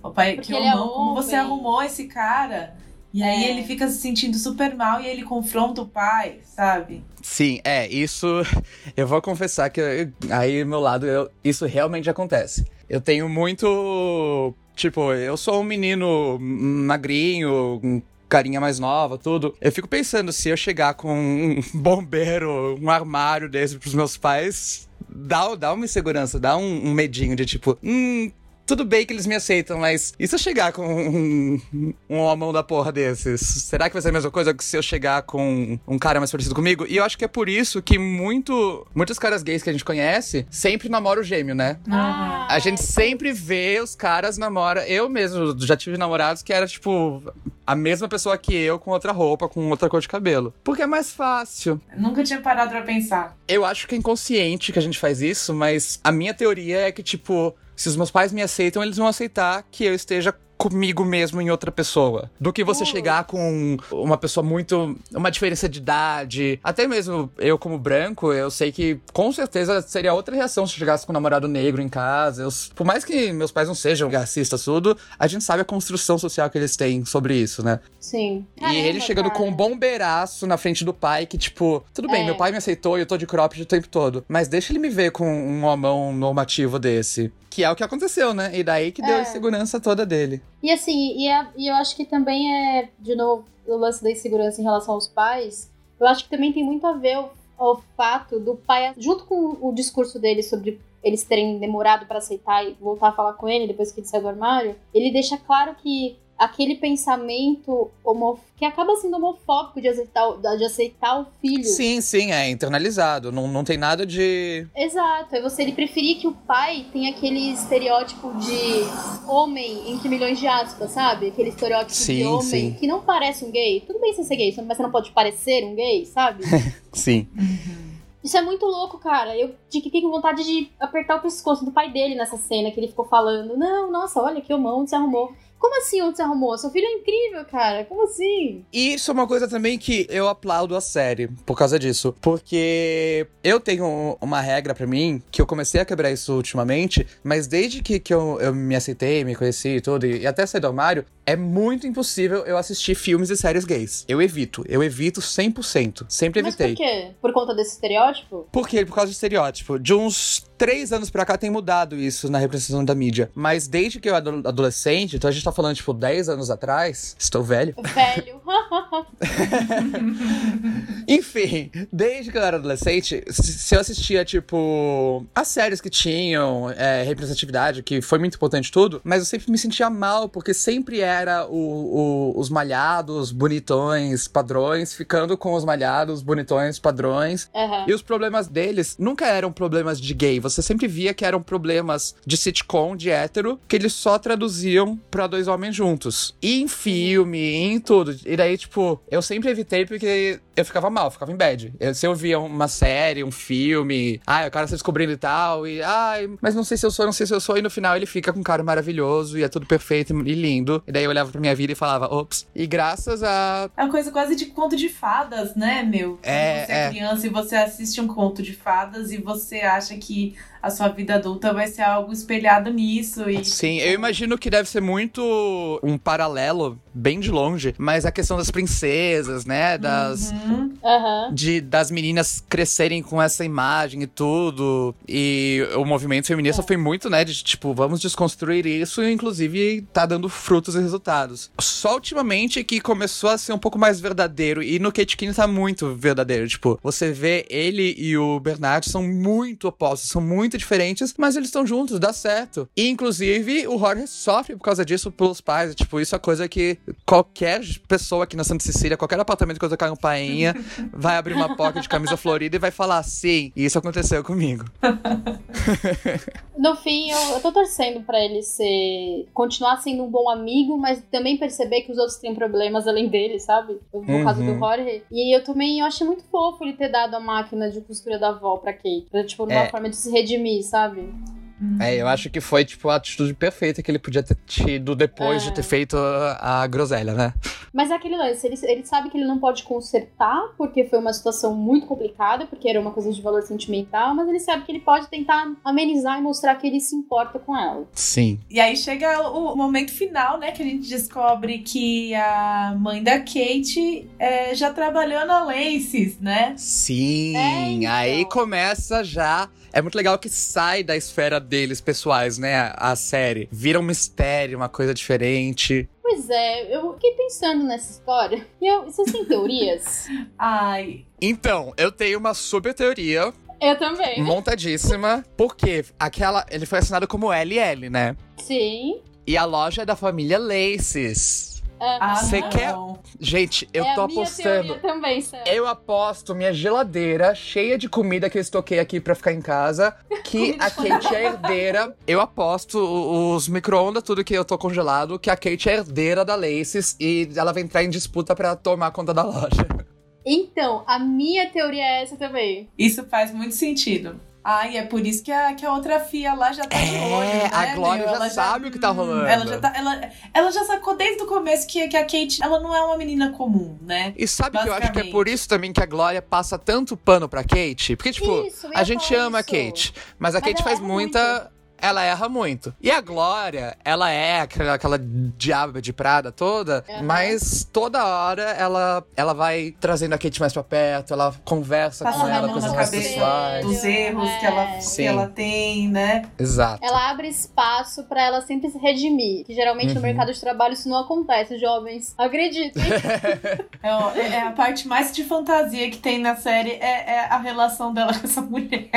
[SPEAKER 2] O pai,
[SPEAKER 1] Porque
[SPEAKER 2] que
[SPEAKER 1] ele é
[SPEAKER 2] homão, como você arrumou esse cara? E aí
[SPEAKER 1] É.
[SPEAKER 2] ele fica se sentindo super mal e ele confronta o pai, sabe?
[SPEAKER 3] Sim, é, isso. Eu vou confessar que eu- aí, meu lado, eu- isso realmente acontece. Eu tenho muito. Tipo, eu sou um menino magrinho, com carinha mais nova, tudo. Eu fico pensando se eu chegar com um bombeiro, um armário desse pros meus pais. Dá, dá uma insegurança, dá um, um medinho de tipo, hum, tudo bem que eles me aceitam, mas e se eu chegar com um, um homão da porra desses? Será que vai ser a mesma coisa que se eu chegar com um cara mais parecido comigo? E eu acho que é por isso que muito, muitos caras gays que a gente conhece sempre namoram o gêmeo, né?
[SPEAKER 1] Ah,
[SPEAKER 3] A gente sempre vê os caras namora. Eu mesmo já tive namorados que era tipo a mesma pessoa que eu com outra roupa, com outra cor de cabelo. Porque é mais fácil.
[SPEAKER 2] Nunca tinha parado pra pensar.
[SPEAKER 3] Eu acho que é inconsciente que a gente faz isso, mas a minha teoria é que, tipo, se os meus pais me aceitam, eles vão aceitar que eu esteja comigo mesmo em outra pessoa. Do que você
[SPEAKER 1] Putz.
[SPEAKER 3] chegar com uma pessoa muito. uma diferença de idade. Até mesmo eu, como branco, eu sei que com certeza seria outra reação se eu chegasse com um namorado negro em casa. Eu- por mais que meus pais não sejam racistas, tudo, a gente sabe a construção social que eles têm sobre isso, né?
[SPEAKER 1] Sim.
[SPEAKER 3] e ele
[SPEAKER 1] Caramba,
[SPEAKER 3] chegando com um
[SPEAKER 1] cara.
[SPEAKER 3] bombeiraço na frente do pai, que tipo, tudo bem,
[SPEAKER 1] É.
[SPEAKER 3] meu pai me aceitou e eu tô de cropped o tempo todo. Mas deixa ele me ver com um homão normativo desse. Que é o que aconteceu, né? E daí que deu
[SPEAKER 1] É.
[SPEAKER 3] a insegurança toda dele.
[SPEAKER 1] E assim, e, é- e eu acho que também é, de novo, o lance da insegurança em relação aos pais, eu acho que também tem muito a ver o, o fato do pai, junto com o discurso dele sobre eles terem demorado pra aceitar e voltar a falar com ele depois que ele saiu do armário, ele deixa claro que aquele pensamento homo, que acaba sendo homofóbico de aceitar, o- de aceitar o filho.
[SPEAKER 3] Sim, sim, é internalizado. Não, não tem nada de.
[SPEAKER 1] Exato, é você ele preferir que o pai tenha aquele estereótipo de homem entre milhões de aspas, sabe? Aquele estereótipo de
[SPEAKER 3] Sim,
[SPEAKER 1] homem
[SPEAKER 3] sim.
[SPEAKER 1] que não parece um gay. Tudo bem você ser gay, mas você não pode parecer um gay, sabe?
[SPEAKER 3] Sim.
[SPEAKER 1] Isso é muito louco, cara. Eu fiquei com vontade de apertar o pescoço do pai dele nessa cena que ele ficou falando. Não, nossa, olha que homão, você arrumou. Como assim onde você arrumou? Seu filho é incrível, cara. Como assim?
[SPEAKER 3] E isso é uma coisa também que eu aplaudo a série por causa disso. Porque eu tenho uma regra pra mim, que eu comecei a quebrar isso ultimamente, mas desde que, que eu, eu me aceitei, me conheci e tudo, e, e até sair do armário, é muito impossível eu assistir filmes e séries gays. Eu evito. Eu evito 100%. Sempre
[SPEAKER 1] Mas
[SPEAKER 3] evitei.
[SPEAKER 1] por quê? Por conta desse estereótipo?
[SPEAKER 3] Por quê? Por causa do estereótipo. De uns três anos pra cá tem mudado isso na representação da mídia. Mas desde que eu era ado- adolescente, então a gente tá falando, tipo, 10 anos atrás, estou velho.
[SPEAKER 1] Velho.
[SPEAKER 3] Enfim, desde que eu era adolescente, se eu assistia, tipo, as séries que tinham é, representatividade, que foi muito importante tudo, mas eu sempre me sentia mal, porque sempre era o, o- os malhados, bonitões, padrões, ficando com os malhados, bonitões, padrões.
[SPEAKER 1] Aham.
[SPEAKER 3] E os problemas deles nunca eram problemas de gay. Você sempre via que eram problemas de sitcom, de hétero, que eles só traduziam pra dois homens juntos. E em filme, em tudo. E daí, tipo, eu sempre evitei porque eu ficava mal, ficava em bad. Eu- se eu via uma série, um filme, ai, o cara se descobrindo e tal, e ai, mas não sei se eu sou, não sei se eu sou, e no final ele fica com um cara maravilhoso e é tudo perfeito e lindo. E daí eu olhava pra minha vida e falava, ops. E graças a.
[SPEAKER 2] É uma coisa quase de conto de fadas, né, meu? Quando
[SPEAKER 3] É,
[SPEAKER 2] você é,
[SPEAKER 3] é.
[SPEAKER 2] criança e você assiste um conto de fadas e você acha que a sua vida adulta vai ser algo espelhado nisso. E,
[SPEAKER 3] Sim, eu imagino que deve ser muito um paralelo, bem de longe, mas a questão das princesas, né? Das.
[SPEAKER 2] Uhum.
[SPEAKER 3] De, das meninas crescerem com essa imagem e tudo. E o movimento feminista
[SPEAKER 1] É.
[SPEAKER 3] foi muito, né? De tipo, vamos desconstruir isso e, inclusive, tá dando frutos e resultados. Só ultimamente que começou a ser um pouco mais verdadeiro. E no Kate Kinney tá muito verdadeiro. Tipo, você vê ele e o Bernard são muito opostos, são muito diferentes, mas eles estão juntos, dá certo. E, inclusive, o Jorge sofre por causa disso pelos pais. Tipo, isso é coisa que qualquer pessoa aqui na Santa Cecília, qualquer apartamento que eu tocar um painha, vai abrir uma porta de camisa florida e vai falar, sim, isso aconteceu comigo.
[SPEAKER 1] No fim, eu, eu tô torcendo pra ele ser. continuar sendo um bom amigo, mas também perceber que os outros têm problemas além dele, sabe? No
[SPEAKER 3] Uhum.
[SPEAKER 1] caso do Jorge. E eu também eu achei muito fofo ele ter dado a máquina de costura da avó pra Kate. Pra, tipo, numa
[SPEAKER 3] É.
[SPEAKER 1] forma de se redimir, sabe?
[SPEAKER 3] É, eu acho que foi, tipo, a atitude perfeita que ele podia ter tido depois
[SPEAKER 1] É.
[SPEAKER 3] de ter feito a, a groselha, né?
[SPEAKER 1] Mas é aquele lance, ele, ele sabe que ele não pode consertar, porque foi uma situação muito complicada, porque era uma coisa de valor sentimental, mas ele sabe que ele pode tentar amenizar e mostrar que ele se importa com ela.
[SPEAKER 3] Sim.
[SPEAKER 2] E aí chega o momento final, né? Que a gente descobre que a mãe da Kate é, já trabalhou na Laces, né?
[SPEAKER 3] Sim,
[SPEAKER 1] É, então.
[SPEAKER 3] aí começa já. É muito legal que sai da esfera deles pessoais, né? A série. Vira um mistério, uma coisa diferente.
[SPEAKER 1] Pois é, eu fiquei pensando nessa história. E eu, vocês têm teorias?
[SPEAKER 2] Ai.
[SPEAKER 3] Então, eu tenho uma super teoria
[SPEAKER 1] eu também.
[SPEAKER 3] montadíssima, porque aquela. Ele foi assinado como LL, né?
[SPEAKER 1] Sim.
[SPEAKER 3] E a loja é da família Laces.
[SPEAKER 2] Ah,
[SPEAKER 3] Você
[SPEAKER 2] não.
[SPEAKER 3] quer- Gente, eu
[SPEAKER 1] é
[SPEAKER 3] tô
[SPEAKER 1] a minha
[SPEAKER 3] apostando.
[SPEAKER 1] também.
[SPEAKER 3] Eu aposto minha geladeira cheia de comida que eu estoquei aqui pra ficar em casa, que a Kate é herdeira. Eu aposto os micro-ondas, tudo que eu tô congelado, que a Kate é herdeira da Laces e ela vai entrar em disputa pra tomar conta da loja.
[SPEAKER 1] Então, a minha teoria é essa também.
[SPEAKER 2] Isso faz muito sentido. Ai, é por isso que a, que a outra fia lá já tá de
[SPEAKER 3] É,
[SPEAKER 2] olho, né,
[SPEAKER 3] a Glória
[SPEAKER 2] meu?
[SPEAKER 3] já
[SPEAKER 2] Ela
[SPEAKER 3] sabe o que tá rolando.
[SPEAKER 2] Ela já, tá, ela, ela já sacou desde o começo que, que a Kate, ela não é uma menina comum, né?
[SPEAKER 3] E sabe que eu acho que é por isso também que a Glória passa tanto pano pra Kate? Porque, tipo,
[SPEAKER 1] Isso,
[SPEAKER 3] a gente ama a
[SPEAKER 1] isso.
[SPEAKER 3] Kate, mas a
[SPEAKER 1] Mas
[SPEAKER 3] Kate faz muita. Ela erra muito. E a Glória, ela é aquela, aquela diaba de Prada toda,
[SPEAKER 1] Aham.
[SPEAKER 3] mas toda hora ela, ela vai trazendo a Kate mais pra perto, ela conversa
[SPEAKER 2] Passa
[SPEAKER 3] com ela, coisas mais pessoais.
[SPEAKER 2] dos erros que, ela, que ela tem, né?
[SPEAKER 3] Exato.
[SPEAKER 1] Ela abre espaço pra ela sempre se redimir. Que geralmente no
[SPEAKER 3] Uhum.
[SPEAKER 1] mercado de trabalho isso não acontece, jovens. Acreditem.
[SPEAKER 2] É, é- é a parte mais de fantasia que tem na série é, é a relação dela com essa mulher.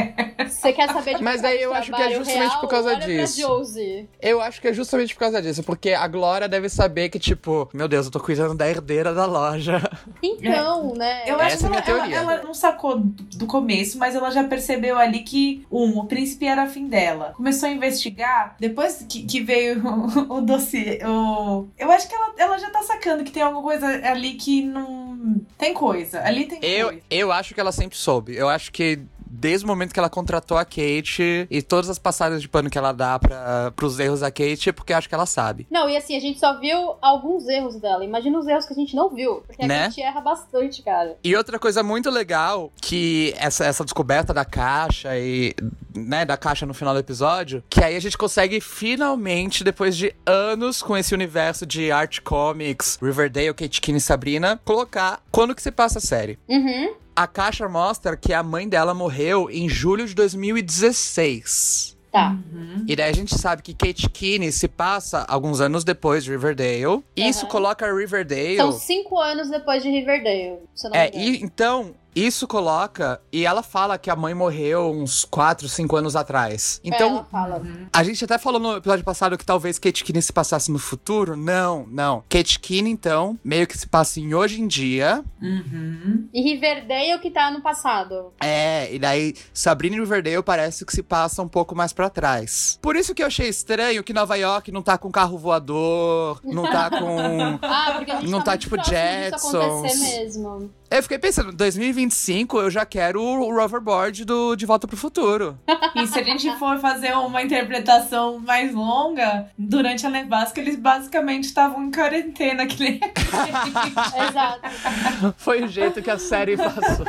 [SPEAKER 1] Você quer saber de
[SPEAKER 3] Mas daí eu acho que é justamente
[SPEAKER 1] real?
[SPEAKER 3] por causa
[SPEAKER 1] pra
[SPEAKER 3] disso.
[SPEAKER 1] Josie.
[SPEAKER 3] Eu acho que é justamente por causa disso, porque a Glória deve saber que, tipo, meu Deus, eu tô cuidando da herdeira da loja.
[SPEAKER 1] Então, né?
[SPEAKER 2] Eu
[SPEAKER 3] Essa
[SPEAKER 2] acho
[SPEAKER 3] é
[SPEAKER 2] que ela, ela, ela não sacou do do começo, mas ela já percebeu ali que, um, o príncipe era afim dela. Começou a investigar, depois que, que veio o, o dossiê. O... Eu acho que ela, ela já tá sacando que tem alguma coisa ali que não. Tem coisa. Ali tem
[SPEAKER 3] Eu,
[SPEAKER 2] coisa.
[SPEAKER 3] eu acho que ela sempre soube. Eu acho que desde o momento que ela contratou a Kate e todas as passadas de pano que ela dá pra, pros erros da Kate, é porque acho que ela sabe.
[SPEAKER 1] Não, e assim, a gente só viu alguns erros dela. Imagina os erros que a gente não viu. Porque
[SPEAKER 3] Né?
[SPEAKER 1] a gente erra bastante, cara.
[SPEAKER 3] E outra coisa muito legal, que essa, essa descoberta da caixa e, né, da caixa no final do episódio, que aí a gente consegue finalmente, depois de anos com esse universo de art comics, Riverdale, Kate Kinney e Sabrina, colocar quando que se passa a série.
[SPEAKER 1] Uhum.
[SPEAKER 3] A caixa mostra que a mãe dela morreu em julho de 2016.
[SPEAKER 1] Tá.
[SPEAKER 3] E daí a gente sabe que Kate Kinney se passa alguns anos depois de Riverdale. Isso
[SPEAKER 1] Aham.
[SPEAKER 3] coloca Riverdale.
[SPEAKER 1] São cinco anos depois de Riverdale, se não
[SPEAKER 3] É, e então, isso coloca. E ela fala que a mãe morreu uns 4, 5 anos atrás.
[SPEAKER 1] É,
[SPEAKER 3] Então,
[SPEAKER 1] ela fala.
[SPEAKER 3] a gente até falou no episódio passado que talvez Kate Kinney se passasse no futuro. Não, não. Kate Kinney, então, meio que se passa em hoje em dia.
[SPEAKER 2] Uhum.
[SPEAKER 1] E Riverdale que tá no passado.
[SPEAKER 3] É, e daí Sabrina e Riverdale parece que se passa um pouco mais pra trás. Por isso que eu achei estranho que Nova York não tá com carro voador, não tá com.
[SPEAKER 1] Ah, porque a gente
[SPEAKER 3] Não
[SPEAKER 1] tá,
[SPEAKER 3] tá
[SPEAKER 1] muito
[SPEAKER 3] tipo
[SPEAKER 1] acontecer
[SPEAKER 3] Jetsons.
[SPEAKER 1] mesmo.
[SPEAKER 3] Eu fiquei pensando, 2025 eu já quero o Roverboard do De Volta pro Futuro.
[SPEAKER 2] E se a gente for fazer uma interpretação mais longa, durante a nevasca eles basicamente estavam em quarentena, que nem
[SPEAKER 1] Exato.
[SPEAKER 3] Foi o jeito que a série passou.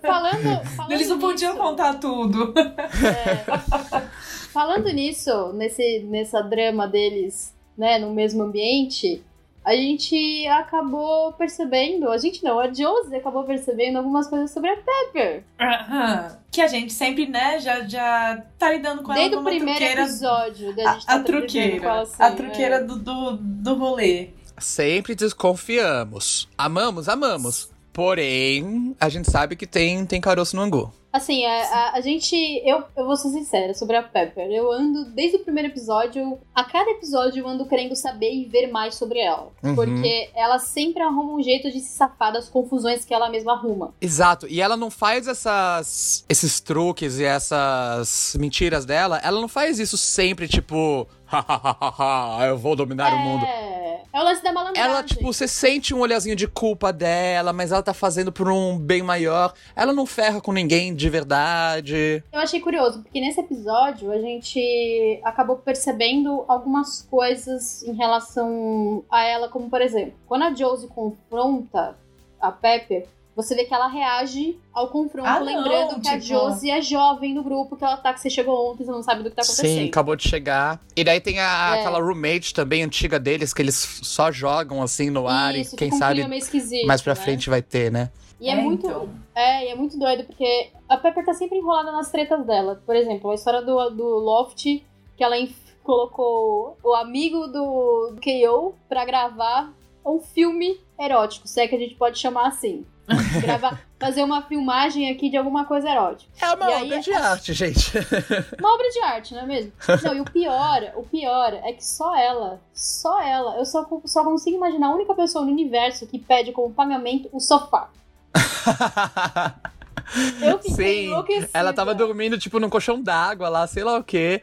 [SPEAKER 1] Falando, falando
[SPEAKER 2] Eles não podiam
[SPEAKER 1] nisso-
[SPEAKER 2] contar tudo.
[SPEAKER 1] Falando nisso, nesse nessa drama deles, né, no mesmo ambiente, a gente acabou percebendo, a gente não, a Josie acabou percebendo algumas coisas sobre a Pepper.
[SPEAKER 2] Aham. Que a gente sempre, né, já, já tá lidando com
[SPEAKER 1] Desde
[SPEAKER 2] ela
[SPEAKER 1] o
[SPEAKER 2] como a
[SPEAKER 1] primeiro
[SPEAKER 2] truqueira.
[SPEAKER 1] episódio da
[SPEAKER 2] A,
[SPEAKER 1] gente
[SPEAKER 2] a
[SPEAKER 1] tá com
[SPEAKER 2] truqueira.
[SPEAKER 1] ela assim,
[SPEAKER 2] a truqueira
[SPEAKER 1] né?
[SPEAKER 2] do, do, do rolê.
[SPEAKER 3] Sempre desconfiamos. Amamos, amamos. Porém, a gente sabe que tem, tem caroço no angu.
[SPEAKER 1] Assim, a, a, a gente. Eu, eu vou ser sincera sobre a Pepper. Eu ando, desde o primeiro episódio, a cada episódio eu ando querendo saber e ver mais sobre ela.
[SPEAKER 3] Uhum.
[SPEAKER 1] Porque ela sempre arruma um jeito de se safar das confusões que ela mesma arruma.
[SPEAKER 3] Exato. E ela não faz essas esses truques e essas mentiras dela. Ela não faz isso sempre, tipo, eu vou dominar o mundo.
[SPEAKER 1] É, é o lance da malandragem.
[SPEAKER 3] Ela, tipo, você sente um olhazinho de culpa dela, mas ela tá fazendo por um bem maior. Ela não ferra com ninguém de verdade.
[SPEAKER 1] Eu achei curioso, porque nesse episódio a gente acabou percebendo algumas coisas em relação a ela, como por exemplo, quando a Josie confronta a Pepper, você vê que ela reage ao confronto,
[SPEAKER 2] Ah, não,
[SPEAKER 1] lembrando que a
[SPEAKER 2] tipo-
[SPEAKER 1] Josie é jovem no grupo, que ela tá, que você chegou ontem, você não sabe do que tá acontecendo.
[SPEAKER 3] Sim, acabou de chegar. E daí tem a-
[SPEAKER 1] É.
[SPEAKER 3] aquela roommate também antiga deles, que eles só jogam assim no ar
[SPEAKER 1] Isso,
[SPEAKER 3] e quem
[SPEAKER 1] um
[SPEAKER 3] sabe
[SPEAKER 1] clima meio esquisito,
[SPEAKER 3] mais pra
[SPEAKER 1] né?
[SPEAKER 3] frente vai ter, né?
[SPEAKER 1] E é,
[SPEAKER 2] É,
[SPEAKER 1] muito.
[SPEAKER 2] então.
[SPEAKER 1] É, e é muito doido, porque a Pepper tá sempre enrolada nas tretas dela. Por exemplo, a história do, do Loft, que ela colocou o amigo do KO pra gravar um filme erótico, se é que a gente pode chamar assim. Gravar, fazer uma filmagem aqui de alguma coisa erótica.
[SPEAKER 3] É uma
[SPEAKER 1] E aí,
[SPEAKER 3] obra de arte, gente.
[SPEAKER 1] Uma obra de arte, não é mesmo? Não, e o pior, o pior é que só ela, só ela, eu só, só consigo imaginar a única pessoa no universo que pede como pagamento o sofá. Eu fiquei
[SPEAKER 3] Sim,
[SPEAKER 1] enlouquecida.
[SPEAKER 3] ela tava dormindo, tipo, num colchão d'água lá, sei lá o quê.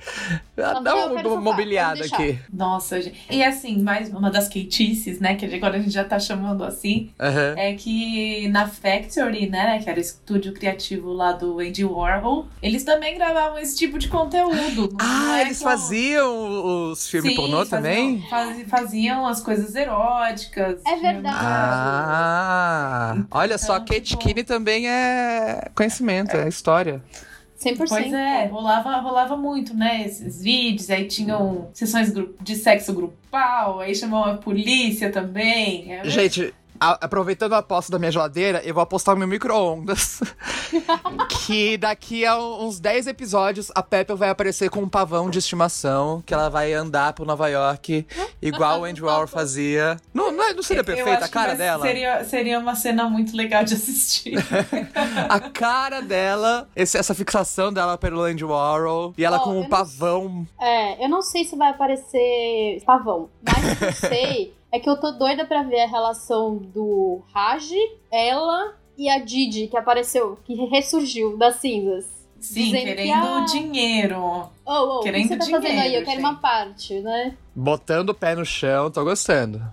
[SPEAKER 1] Ela
[SPEAKER 3] Dá
[SPEAKER 1] falou, "Eu
[SPEAKER 3] uma
[SPEAKER 1] quero sofá,
[SPEAKER 3] mobiliada aqui.
[SPEAKER 2] Nossa, gente. E assim, mais uma das queitices, né? Que agora a gente já tá chamando assim.
[SPEAKER 3] Aham.
[SPEAKER 2] É que na Factory, né? Que era o estúdio criativo lá do Andy Warhol, eles também gravavam esse tipo de conteúdo.
[SPEAKER 3] Ah,
[SPEAKER 2] é
[SPEAKER 3] eles faziam os filmes
[SPEAKER 2] Sim,
[SPEAKER 3] pornô
[SPEAKER 2] faziam-
[SPEAKER 3] também?
[SPEAKER 2] faz- faziam as coisas eróticas.
[SPEAKER 1] É verdade.
[SPEAKER 3] Ah, olha só,
[SPEAKER 2] Então,
[SPEAKER 3] Kate
[SPEAKER 2] tipo-
[SPEAKER 3] Kinney também é conhecimento, é história.
[SPEAKER 1] 100%.
[SPEAKER 2] Pois é, rolava, rolava muito, né? Esses vídeos, aí tinham sessões de sexo grupal, aí chamavam a polícia também. É,
[SPEAKER 3] Gente, a- aproveitando a aposta da minha geladeira, eu vou apostar no meu micro-ondas. que daqui a uns 10 episódios, a Pepper vai aparecer com um pavão de estimação, que ela vai andar por Nova York, igual o Andy Warhol fazia. Não, não, não seria perfeita a
[SPEAKER 2] que
[SPEAKER 3] cara dela?
[SPEAKER 2] Seria, seria uma cena muito legal de assistir.
[SPEAKER 3] A cara dela, esse- essa fixação dela pelo Andy Warhol, e ela
[SPEAKER 1] Ó,
[SPEAKER 3] com
[SPEAKER 1] eu
[SPEAKER 3] um
[SPEAKER 1] não
[SPEAKER 3] pavão.
[SPEAKER 1] É, eu não sei se vai aparecer pavão, mas o que eu sei é que eu tô doida pra ver a relação do Raj, ela e a Didi, que apareceu, que ressurgiu das cinzas.
[SPEAKER 2] Sim,
[SPEAKER 1] que,
[SPEAKER 2] querendo
[SPEAKER 1] ah,
[SPEAKER 2] dinheiro.
[SPEAKER 1] Oh, oh, o que
[SPEAKER 2] Querendo
[SPEAKER 1] você tá fazendo aí?
[SPEAKER 2] dinheiro,
[SPEAKER 1] Eu quero
[SPEAKER 2] gente.
[SPEAKER 1] uma parte, né?
[SPEAKER 3] Botando o pé no chão, tô gostando.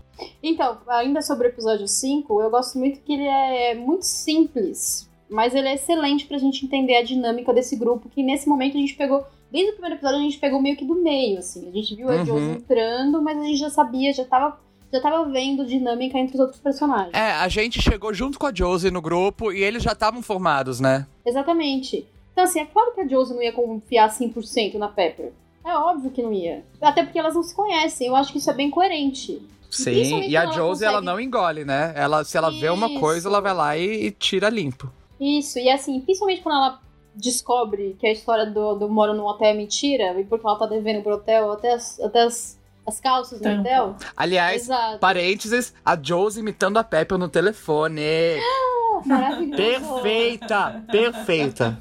[SPEAKER 1] Então, ainda sobre o episódio 5, eu gosto muito que ele é muito simples mas ele é excelente pra gente entender a dinâmica desse grupo, que nesse momento a gente pegou. Desde o primeiro episódio a gente pegou meio que do meio, assim. A gente viu a
[SPEAKER 3] Uhum.
[SPEAKER 1] Josie entrando, mas a gente já sabia, já tava, já tava vendo dinâmica entre os outros personagens.
[SPEAKER 3] É, a gente chegou junto com a Josie no grupo e eles já estavam formados, né?
[SPEAKER 1] Exatamente. Então, assim, é claro que a Josie não ia confiar 100% na Pepper. É óbvio que não ia. Até porque elas não se conhecem. Eu acho que isso é bem coerente.
[SPEAKER 3] Sim, e a
[SPEAKER 1] ela
[SPEAKER 3] Josie, ela
[SPEAKER 1] consegue-
[SPEAKER 3] não engole, né? Ela, se ela vê uma
[SPEAKER 1] Isso.
[SPEAKER 3] coisa, ela vai lá e, e tira limpo.
[SPEAKER 1] Isso, e assim, principalmente quando ela descobre que a história do, do Moro no hotel é mentira, e porque ela tá devendo pro hotel até as, até as, as calças do hotel.
[SPEAKER 3] Aliás,
[SPEAKER 1] Exato.
[SPEAKER 3] parênteses, a Josie imitando a Pepper no telefone.
[SPEAKER 1] Maravilhoso.
[SPEAKER 3] perfeita, perfeita.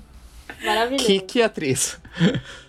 [SPEAKER 1] Maravilhoso.
[SPEAKER 3] Que, que atriz.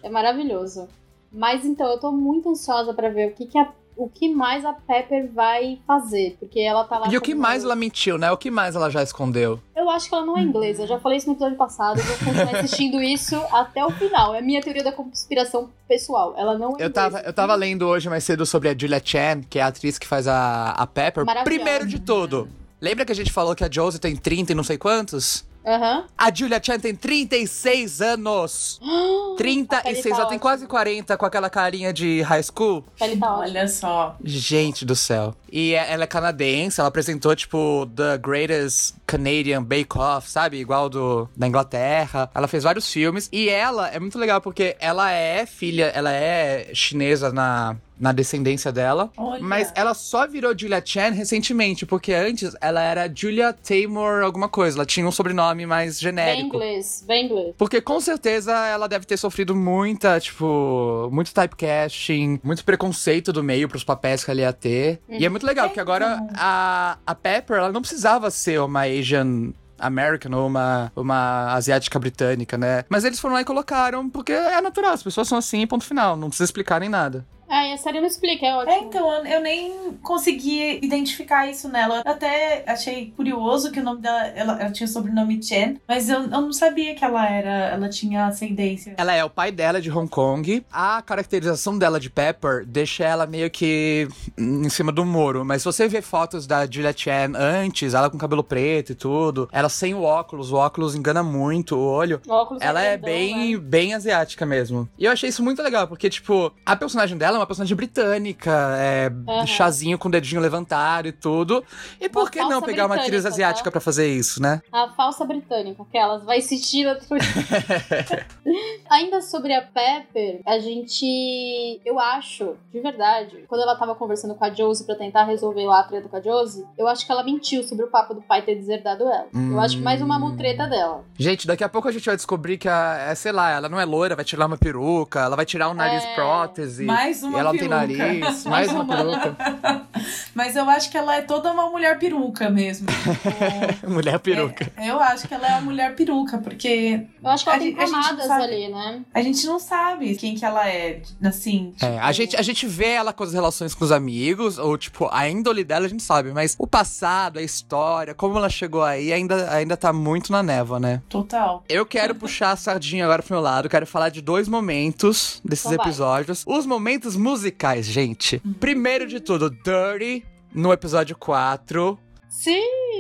[SPEAKER 1] É maravilhoso. Mas então, eu tô muito ansiosa pra ver o que, que a- o que mais a Pepper vai fazer. Porque ela tá lá.
[SPEAKER 3] E o que mais ela mentiu, né? O que mais ela já escondeu?
[SPEAKER 1] Eu acho que ela não é inglesa. Eu já falei isso no episódio passado. Eu vou continuar assistindo isso até o final. É a minha teoria da conspiração pessoal. Ela não é
[SPEAKER 3] Eu tava,
[SPEAKER 1] inglesa.
[SPEAKER 3] eu tava lendo hoje mais cedo sobre a Julia Chan, que é a atriz que faz a, a Pepper. Primeiro de tudo, lembra que a gente falou que a Josie tem 30 e não sei quantos?
[SPEAKER 1] Aham.
[SPEAKER 3] A Julia Chan tem 36 anos!
[SPEAKER 1] A pele
[SPEAKER 3] 36,
[SPEAKER 1] tá
[SPEAKER 3] ela tem
[SPEAKER 1] ótima.
[SPEAKER 3] quase 40 com aquela carinha de high school.
[SPEAKER 1] Tá ótima.
[SPEAKER 2] Olha só.
[SPEAKER 3] Gente do céu. E é- ela é canadense, ela apresentou, tipo, The Greatest Canadian Bake Off, sabe? Igual do da Inglaterra. Ela fez vários filmes. E ela é muito legal porque ela é filha, ela é chinesa na, na descendência dela.
[SPEAKER 2] Olha.
[SPEAKER 3] Mas ela só virou Julia Chan recentemente, porque antes ela era Julia Taymor alguma coisa. Ela tinha um sobrenome mais
[SPEAKER 1] Bem
[SPEAKER 3] genérico.
[SPEAKER 1] inglês, bem inglês.
[SPEAKER 3] Porque com certeza ela deve ter sofrido muita, tipo, muito typecasting, muito preconceito do meio pros papéis que ela ia ter. E é muito legal, porque agora a, a Pepper, ela não precisava ser uma Asian American ou uma, uma asiática britânica, né? Mas eles foram lá e colocaram, porque é natural, as pessoas são assim, ponto final, não precisa explicar nem nada.
[SPEAKER 1] Ah, a série não explica, é ótimo.
[SPEAKER 2] É, então, eu- nem consegui identificar isso nela. Eu até achei curioso que o nome dela, ela, ela tinha o sobrenome Chen, mas eu, eu não sabia que ela era, ela tinha ascendência.
[SPEAKER 3] Ela é o pai dela de Hong Kong. A caracterização dela de Pepper deixa ela meio que em cima do muro. Mas se você ver fotos da Julia Chan antes, ela com cabelo preto e tudo, ela sem o óculos, o óculos engana muito o olho.
[SPEAKER 1] O óculos
[SPEAKER 3] Ela é
[SPEAKER 1] grandão,
[SPEAKER 3] bem,
[SPEAKER 1] né?
[SPEAKER 3] bem asiática mesmo. E eu achei isso muito legal, porque, tipo, a personagem dela é uma personagem britânica, é
[SPEAKER 1] Aham.
[SPEAKER 3] chazinho com o dedinho levantado e tudo. E por
[SPEAKER 1] Uma
[SPEAKER 3] que não pegar uma atriz
[SPEAKER 1] britânica,
[SPEAKER 3] asiática
[SPEAKER 1] tá?
[SPEAKER 3] pra fazer isso, né?
[SPEAKER 1] A falsa britânica, aquelas, vai assistir a Ainda sobre a Pepper, a gente. Eu acho, de verdade, quando ela tava conversando com a Josie pra tentar resolver lá a treta com a Josie, eu acho que ela mentiu sobre o papo do pai ter deserdado ela. Eu acho que mais uma mutreta dela.
[SPEAKER 3] Gente, daqui a pouco a gente vai descobrir que a, é, sei lá, ela não é loira, vai tirar uma peruca, ela vai tirar um nariz
[SPEAKER 1] É.
[SPEAKER 3] prótese.
[SPEAKER 2] Mais uma
[SPEAKER 3] e ela não
[SPEAKER 2] peruca.
[SPEAKER 3] tem nariz, mais uma peruca.
[SPEAKER 2] Mas eu acho que ela é toda uma mulher peruca mesmo. Tipo,
[SPEAKER 3] Mulher peruca.
[SPEAKER 2] é, eu acho que ela é uma mulher peruca, porque
[SPEAKER 1] Eu acho que ela
[SPEAKER 2] A
[SPEAKER 1] tem camadas ali, né?
[SPEAKER 2] a gente não sabe quem que ela é, assim.
[SPEAKER 3] É, a gente, a gente vê ela com as relações com os amigos, ou tipo, a índole dela a gente sabe, mas o passado, a história, como ela chegou aí, ainda, ainda tá muito na névoa, né?
[SPEAKER 2] Total.
[SPEAKER 3] Eu quero puxar a sardinha agora pro meu lado, quero falar de dois momentos desses
[SPEAKER 1] Então
[SPEAKER 3] episódios. Os momentos musicais, gente. Primeiro de tudo, Dirty, no episódio 4.
[SPEAKER 1] Sim!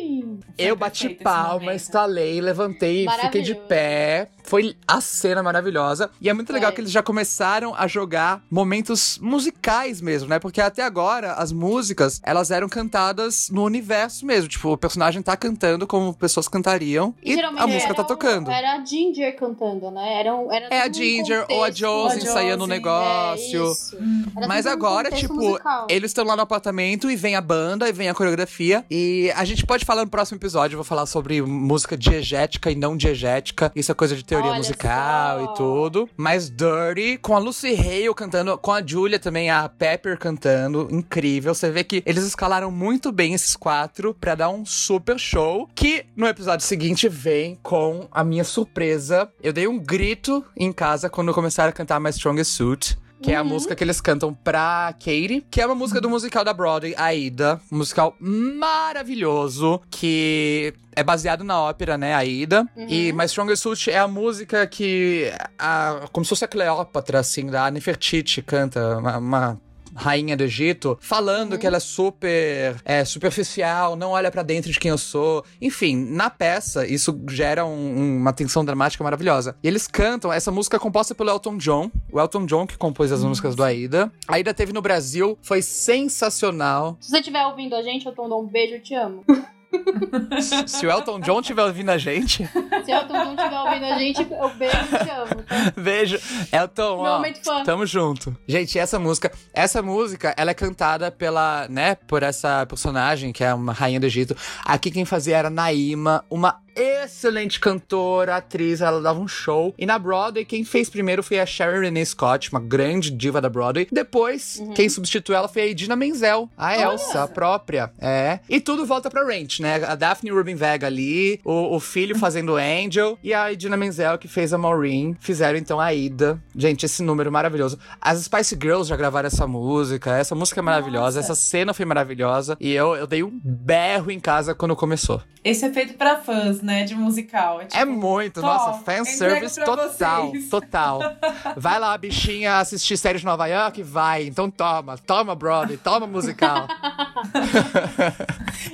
[SPEAKER 3] Eu bati palma, estalei, levantei, fiquei de pé. Foi a cena maravilhosa. E é muito legal que eles já começaram a jogar momentos musicais mesmo, né? Porque até agora as músicas, elas eram cantadas no universo mesmo. Tipo, o personagem tá cantando como pessoas cantariam e
[SPEAKER 1] Geralmente
[SPEAKER 3] a música
[SPEAKER 1] era
[SPEAKER 3] tá
[SPEAKER 1] o-
[SPEAKER 3] tocando.
[SPEAKER 1] Era a Ginger cantando, né? Era, um- era
[SPEAKER 3] É a
[SPEAKER 1] um
[SPEAKER 3] Ginger ou a. Josie ensaiando o negócio.
[SPEAKER 1] É, isso. Era
[SPEAKER 3] Mas
[SPEAKER 1] tudo um
[SPEAKER 3] agora, tipo,
[SPEAKER 1] musical.
[SPEAKER 3] eles estão lá no apartamento e vem a banda e vem a coreografia. E a gente pode falar no próximo episódio, eu vou falar sobre música diegética e não diegética. Isso é coisa de teoria
[SPEAKER 1] Olha
[SPEAKER 3] musical
[SPEAKER 1] só.
[SPEAKER 3] e tudo. Mas Dirty, com a Lucy Hale cantando, com a Julia também, a Pepper cantando, incrível. Você vê que eles escalaram muito bem esses quatro pra dar um super show. Que no episódio seguinte vem com a minha surpresa. Eu dei um grito em casa quando começaram a cantar My Strongest Suit. Que é a música que eles cantam pra Katie, que é uma música do musical da Broadway, Aida. Um musical maravilhoso, que é baseado na ópera, né, Aida. E My Strongest Suit é a música que, a, como se fosse a Cleópatra, assim, da Nefertiti canta. Uma, uma rainha do Egito, falando que ela é super é, superficial, não olha pra dentro de quem eu sou. Enfim, na peça, isso gera um- uma tensão dramática maravilhosa. E eles cantam, essa música é composta pelo Elton John, o Elton John que compôs as músicas do Aida. A Aida teve no Brasil, foi sensacional.
[SPEAKER 1] Se você estiver ouvindo a gente, eu tô dando um beijo, eu te amo.
[SPEAKER 3] Se o Elton John estiver ouvindo a gente,
[SPEAKER 1] Se o Elton John estiver ouvindo a gente, eu beijo, eu te amo. Tá?
[SPEAKER 3] beijo. Elton,
[SPEAKER 1] Meu
[SPEAKER 3] ó,
[SPEAKER 1] fã.
[SPEAKER 3] tamo junto. Gente, essa música, essa música, ela é cantada pela, né, por essa personagem que é uma rainha do Egito. Aqui quem fazia era Naima, uma excelente cantora, atriz, ela dava um show. E na Broadway, quem fez primeiro foi a Sharon Renee Scott, uma grande diva da Broadway. Depois,
[SPEAKER 1] Uhum.
[SPEAKER 3] quem substituiu ela foi a Idina Menzel, a Elsa, a própria. É. E tudo volta pra Ranch, né? A Daphne Rubin Vega ali, o, o filho fazendo Angel e a Idina Menzel, que fez a Maureen, fizeram então a Ida. Gente, esse número maravilhoso. As Spice Girls já gravaram essa música, essa música é maravilhosa,
[SPEAKER 2] Nossa.
[SPEAKER 3] essa cena foi maravilhosa. E eu, eu dei um berro em casa quando começou.
[SPEAKER 2] Esse é feito pra fãs, né? De musical. É,
[SPEAKER 3] É
[SPEAKER 2] tipo,
[SPEAKER 3] muito,
[SPEAKER 2] Tom,
[SPEAKER 3] nossa, fanservice total,
[SPEAKER 2] vocês.
[SPEAKER 3] total. Vai lá, bichinha, assistir série de Nova York? Vai, então toma, toma Broadway, toma musical.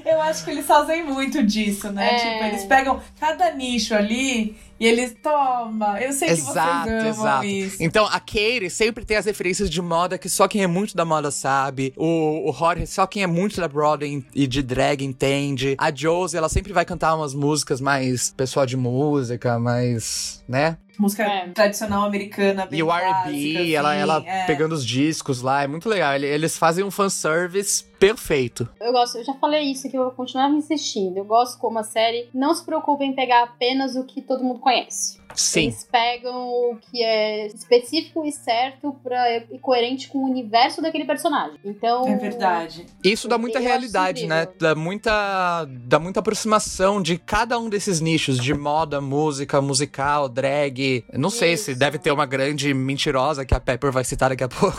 [SPEAKER 2] Eu acho que eles fazem muito disso, né?
[SPEAKER 1] É.
[SPEAKER 2] Tipo, eles pegam cada nicho ali e eles toma. Eu sei que
[SPEAKER 3] exato,
[SPEAKER 2] vocês amam
[SPEAKER 3] exato.
[SPEAKER 2] isso.
[SPEAKER 3] Então, a Katie sempre tem as referências de moda que só quem é muito da moda sabe. O, o Jorge, só quem é muito da Broadway e de drag entende. A Josie, ela sempre vai cantar umas músicas mais pessoal de música, mais, né?
[SPEAKER 2] Música
[SPEAKER 1] É.
[SPEAKER 2] tradicional americana, bem
[SPEAKER 3] E o R&B, ela,
[SPEAKER 2] assim,
[SPEAKER 3] ela
[SPEAKER 2] é.
[SPEAKER 3] pegando os discos lá, é muito legal. Ele- Eles fazem um fanservice perfeito.
[SPEAKER 1] Eu gosto, eu já falei isso que eu vou continuar insistindo. Eu gosto como a série não se preocupa em pegar apenas o que todo mundo conhece.
[SPEAKER 3] Sim.
[SPEAKER 1] Eles pegam o que é específico e certo pra, e coerente com o universo daquele personagem. Então.
[SPEAKER 2] É verdade.
[SPEAKER 3] Isso dá muita realidade, né? Dá muita, dá muita aproximação de cada um desses nichos de moda, música, musical, drag. Não sei se
[SPEAKER 1] Isso.
[SPEAKER 3] deve ter uma grande mentirosa que a Pepper vai citar daqui a pouco.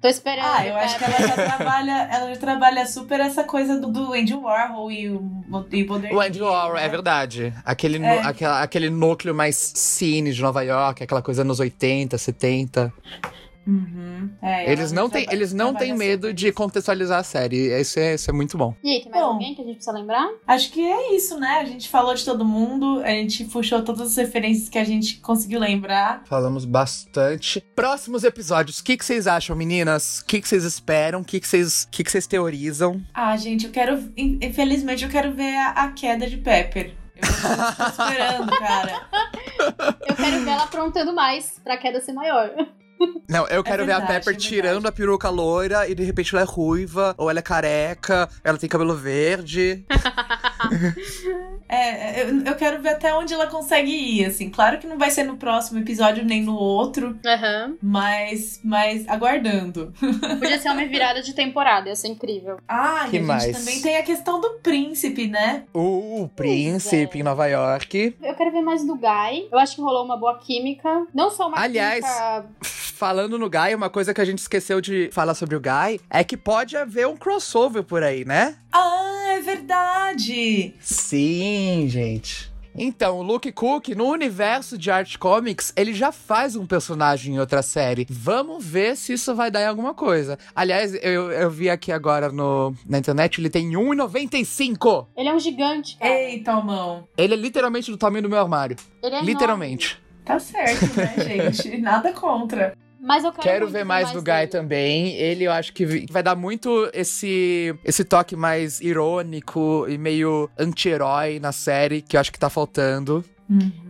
[SPEAKER 1] Tô esperando.
[SPEAKER 2] Ah, eu acho que ela já trabalha, ela já trabalha super essa coisa do, do Andy Warhol e o, e o Modern
[SPEAKER 3] O Andy Warhol,
[SPEAKER 2] né?
[SPEAKER 3] é verdade. Aquele,
[SPEAKER 2] É.
[SPEAKER 3] aquela- aquele núcleo mais cine de Nova York, aquela coisa nos 80, 70.
[SPEAKER 2] Uhum. É,
[SPEAKER 3] Eles não, têm,
[SPEAKER 2] traba-
[SPEAKER 3] eles não têm
[SPEAKER 2] trabalha
[SPEAKER 3] medo de contextualizar a série. Isso é, isso é muito bom.
[SPEAKER 1] E aí, tem mais
[SPEAKER 2] Bom.
[SPEAKER 1] alguém que a gente precisa lembrar?
[SPEAKER 2] Acho que é isso, né? A gente falou de todo mundo, a gente puxou todas as referências que a gente conseguiu lembrar.
[SPEAKER 3] Falamos bastante. Próximos episódios, o que, que vocês acham, meninas? O que, que vocês esperam? O que, que, vocês, o que, que vocês teorizam?
[SPEAKER 2] Ah, gente, eu quero. in- Infelizmente, eu quero ver a, a queda de Pepper. Eu tô esperando, cara.
[SPEAKER 1] Eu quero ver ela aprontando mais pra queda ser maior.
[SPEAKER 3] Não, eu quero ver a
[SPEAKER 2] verdade,
[SPEAKER 3] Pepper
[SPEAKER 2] é verdade.
[SPEAKER 3] tirando a peruca loira e de repente ela é ruiva, ou ela é careca, ela tem cabelo verde.
[SPEAKER 2] É, eu, eu quero ver até onde ela consegue ir, assim. Claro que não vai ser no próximo episódio nem no outro,
[SPEAKER 1] Aham.
[SPEAKER 2] mas, mas aguardando.
[SPEAKER 1] Podia ser uma virada de temporada, ia ser incrível.
[SPEAKER 2] Ah,
[SPEAKER 3] Que
[SPEAKER 2] e a
[SPEAKER 3] mais?
[SPEAKER 2] gente também tem a questão do príncipe, né?
[SPEAKER 3] O príncipe
[SPEAKER 1] é.
[SPEAKER 3] em Nova York.
[SPEAKER 1] Eu quero ver mais do Guy. Eu acho que rolou uma boa química. Não só uma
[SPEAKER 3] Aliás,
[SPEAKER 1] química.
[SPEAKER 3] Falando no Guy, uma coisa que a gente esqueceu de falar sobre o Guy é que pode haver um crossover por aí, né?
[SPEAKER 2] Ah, é verdade!
[SPEAKER 3] Sim, gente. Então, o Luke Cook, no universo de Art Comics, ele já faz um personagem em outra série. Vamos ver se isso vai dar em alguma coisa. Aliás, eu, eu vi aqui agora no, na internet, ele tem 1,95!
[SPEAKER 1] Ele é um gigante, cara.
[SPEAKER 2] Eita, mão.
[SPEAKER 3] Ele é literalmente do tamanho do meu armário.
[SPEAKER 1] Ele é enorme.
[SPEAKER 3] literalmente.
[SPEAKER 2] Tá certo, né, gente? Nada contra.
[SPEAKER 1] Mas eu quero,
[SPEAKER 3] Quero
[SPEAKER 1] muito
[SPEAKER 3] ver mais do Guy
[SPEAKER 1] dele.
[SPEAKER 3] também. Ele, eu acho que vai dar muito esse, esse toque mais irônico e meio anti-herói na série, que eu acho que tá faltando.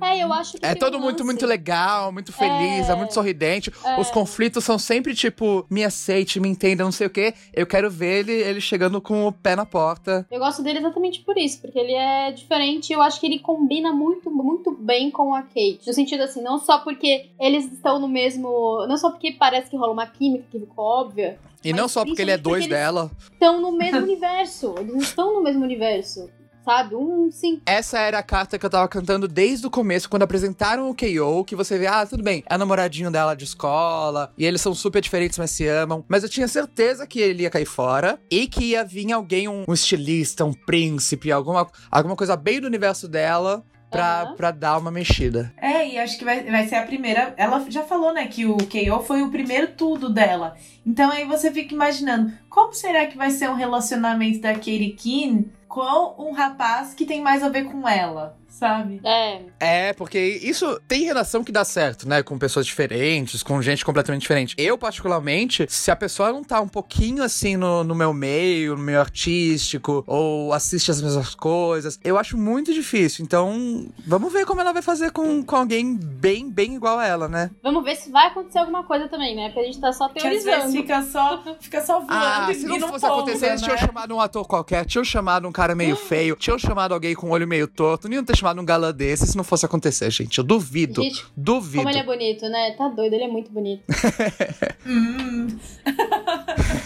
[SPEAKER 1] É, eu acho que
[SPEAKER 3] É todo
[SPEAKER 1] um
[SPEAKER 3] muito,
[SPEAKER 1] lance.
[SPEAKER 3] muito legal, muito feliz, é,
[SPEAKER 1] É.
[SPEAKER 3] muito sorridente.
[SPEAKER 1] É.
[SPEAKER 3] Os conflitos são sempre tipo, me aceite, me entenda, não sei o quê. Eu quero ver ele, ele chegando com o pé na porta.
[SPEAKER 1] Eu gosto dele exatamente por isso, porque ele é diferente e eu acho que ele combina muito, muito bem com a Kate. No sentido assim, não só porque eles estão no mesmo. Não só porque parece que rola uma química que ficou óbvia.
[SPEAKER 3] E
[SPEAKER 1] Mas
[SPEAKER 3] não só porque ele é dois dela.
[SPEAKER 1] Estão no mesmo universo. Eles não estão no mesmo universo. Sabe? Um sim.
[SPEAKER 3] Essa era a carta que eu tava cantando desde o começo, quando apresentaram o KO, que você vê, ah, tudo bem, é namoradinho dela de escola, e eles são super diferentes, mas se amam. Mas eu tinha certeza que ele ia cair fora, e que ia vir alguém, um, um estilista, um príncipe, alguma, alguma coisa bem do universo dela, pra,
[SPEAKER 1] Aham.
[SPEAKER 3] pra dar uma mexida.
[SPEAKER 2] É, e acho que vai, vai ser a primeira. Ela já falou, né, que o KO foi o primeiro tudo dela. Então aí você fica imaginando, como será que vai ser um relacionamento da Katie Keane com um rapaz que tem mais a ver com ela, sabe?
[SPEAKER 1] É,
[SPEAKER 3] É, porque isso tem relação que dá certo, né? Com pessoas diferentes, com gente completamente diferente. Eu, particularmente, se a pessoa não tá um pouquinho assim no, no meu meio, no meio artístico, ou assiste as mesmas coisas, eu acho muito difícil. Então, vamos ver como ela vai fazer com, com alguém bem, bem igual a ela, né?
[SPEAKER 1] vamos ver se vai acontecer alguma coisa também, né? Porque a gente tá só
[SPEAKER 2] Que às vezes
[SPEAKER 1] teorizando.
[SPEAKER 2] fica só, fica só voando
[SPEAKER 3] Ah,
[SPEAKER 2] e
[SPEAKER 3] se não
[SPEAKER 2] não
[SPEAKER 3] fosse acontecer, eles tinham
[SPEAKER 2] né?
[SPEAKER 3] chamado um ator qualquer, tinham chamado um cara meio feio, tinham chamado alguém com o olho meio torto, não iam ter chamado um galã desse se não fosse acontecer, gente. Eu duvido.
[SPEAKER 1] Gente,
[SPEAKER 3] Duvido.
[SPEAKER 1] como ele é bonito, né? Tá doido, ele é muito bonito.
[SPEAKER 2] Hum.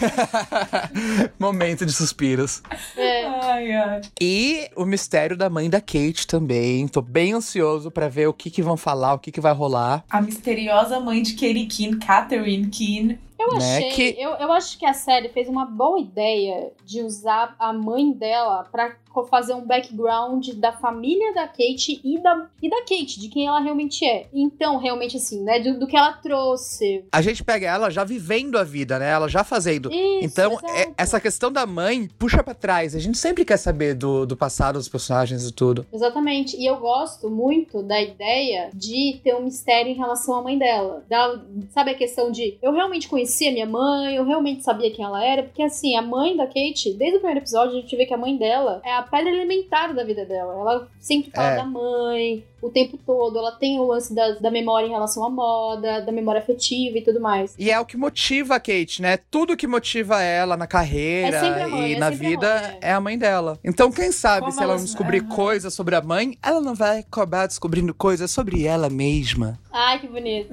[SPEAKER 3] Momento de suspiros.
[SPEAKER 1] É.
[SPEAKER 2] Ai, ai.
[SPEAKER 3] E o mistério da mãe da Kate também. Tô bem ansioso pra ver o que que vão falar, o que que vai rolar.
[SPEAKER 2] A misteriosa mãe de Katie Keane, Catherine Keane.
[SPEAKER 1] Eu
[SPEAKER 3] Né,
[SPEAKER 1] achei,
[SPEAKER 3] que-
[SPEAKER 1] eu, eu acho que a série fez uma boa ideia de usar a mãe dela pra co- fazer um background da família da Kate e da, e da Kate, de quem ela realmente é. Então, realmente assim, né, do, do que ela trouxe.
[SPEAKER 3] A gente pega ela já vivendo a vida, né? Ela já fazendo.
[SPEAKER 1] Isso,
[SPEAKER 3] Então, é- essa questão da mãe puxa pra trás. A gente sempre quer saber do, do passado dos personagens e tudo.
[SPEAKER 1] Exatamente. E eu gosto muito da ideia de ter um mistério em relação à mãe dela. Da, sabe a questão de eu realmente conhecia minha mãe, eu realmente sabia quem ela era, porque assim, a mãe da Kate, desde o primeiro episódio, a gente vê que a mãe dela é a pedra elementar da vida dela. Ela sempre fala
[SPEAKER 3] É.
[SPEAKER 1] da mãe o tempo todo, ela tem o lance da, da memória em relação à moda, da memória afetiva e tudo mais.
[SPEAKER 3] E é o que motiva a Kate, né? Tudo que motiva ela na carreira
[SPEAKER 1] É sempre a mãe,
[SPEAKER 3] e
[SPEAKER 1] é
[SPEAKER 3] na
[SPEAKER 1] sempre a
[SPEAKER 3] vida
[SPEAKER 1] mãe, é.
[SPEAKER 3] é a mãe dela. Então, quem sabe,
[SPEAKER 2] Como
[SPEAKER 3] se ela não descobrir
[SPEAKER 2] Aham.
[SPEAKER 3] coisas sobre a mãe, ela não vai acabar descobrindo coisas sobre ela mesma.
[SPEAKER 1] Ai, que bonito.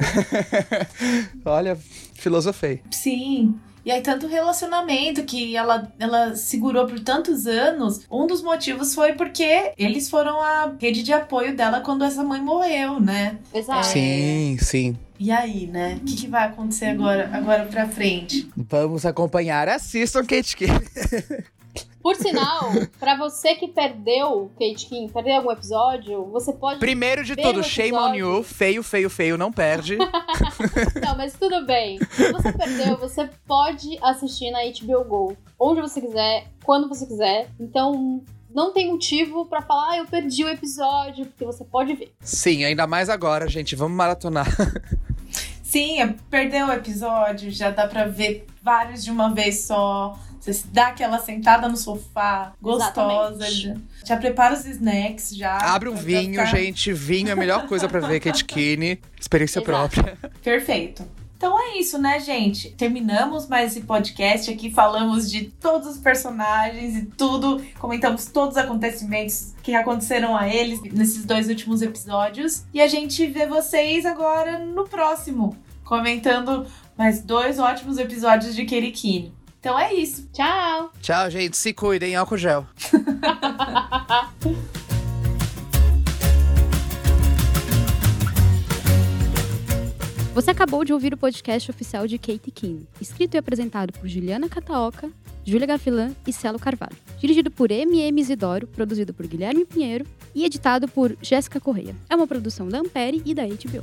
[SPEAKER 3] Olha, filosofei.
[SPEAKER 2] Sim. E aí, tanto relacionamento que ela, ela segurou por tantos anos, um dos motivos foi porque eles foram a rede de apoio dela quando essa mãe morreu, né?
[SPEAKER 1] Exato.
[SPEAKER 3] Sim, sim.
[SPEAKER 2] E aí, né? O que, que vai acontecer agora, agora pra frente?
[SPEAKER 3] Vamos acompanhar. Assistam Kate Kane.
[SPEAKER 1] Por sinal, pra você que perdeu Kate King, perdeu algum episódio, você pode.
[SPEAKER 3] Primeiro de tudo, shame on you. Feio, feio, feio, não perde.
[SPEAKER 1] Não, mas tudo bem. Se você perdeu, você pode assistir na HBO Go. Onde você quiser, quando você quiser. Então, não tem motivo pra falar, ah, eu perdi o episódio, porque você pode ver.
[SPEAKER 3] Sim, ainda mais agora, gente. Vamos maratonar.
[SPEAKER 2] Sim, é- perdeu o episódio, já dá pra ver vários de uma vez só. Você se dá aquela sentada no sofá, gostosa. Já, já prepara os snacks, já.
[SPEAKER 3] Abre um vinho,
[SPEAKER 2] ficar
[SPEAKER 3] gente. Vinho é a melhor coisa pra ver Kate Kane. Experiência
[SPEAKER 1] Exato.
[SPEAKER 3] própria.
[SPEAKER 2] Perfeito. Então é isso, né, gente? Terminamos mais esse podcast aqui. Falamos de todos os personagens e tudo. Comentamos todos os acontecimentos que aconteceram a eles nesses dois últimos episódios. E a gente vê vocês agora no próximo, comentando mais dois ótimos episódios de Kerikini. Então é isso.
[SPEAKER 1] Tchau!
[SPEAKER 3] Tchau, gente. Se cuidem. Álcool gel.
[SPEAKER 4] Você acabou de ouvir o podcast oficial de Kate Keane, escrito e apresentado por Juliana Cataoca, Júlia Gafilan e Celo Carvalho. Dirigido por M.M. Isidoro, produzido por Guilherme Pinheiro e editado por Jéssica Correia. É uma produção da Ampere e da HBO.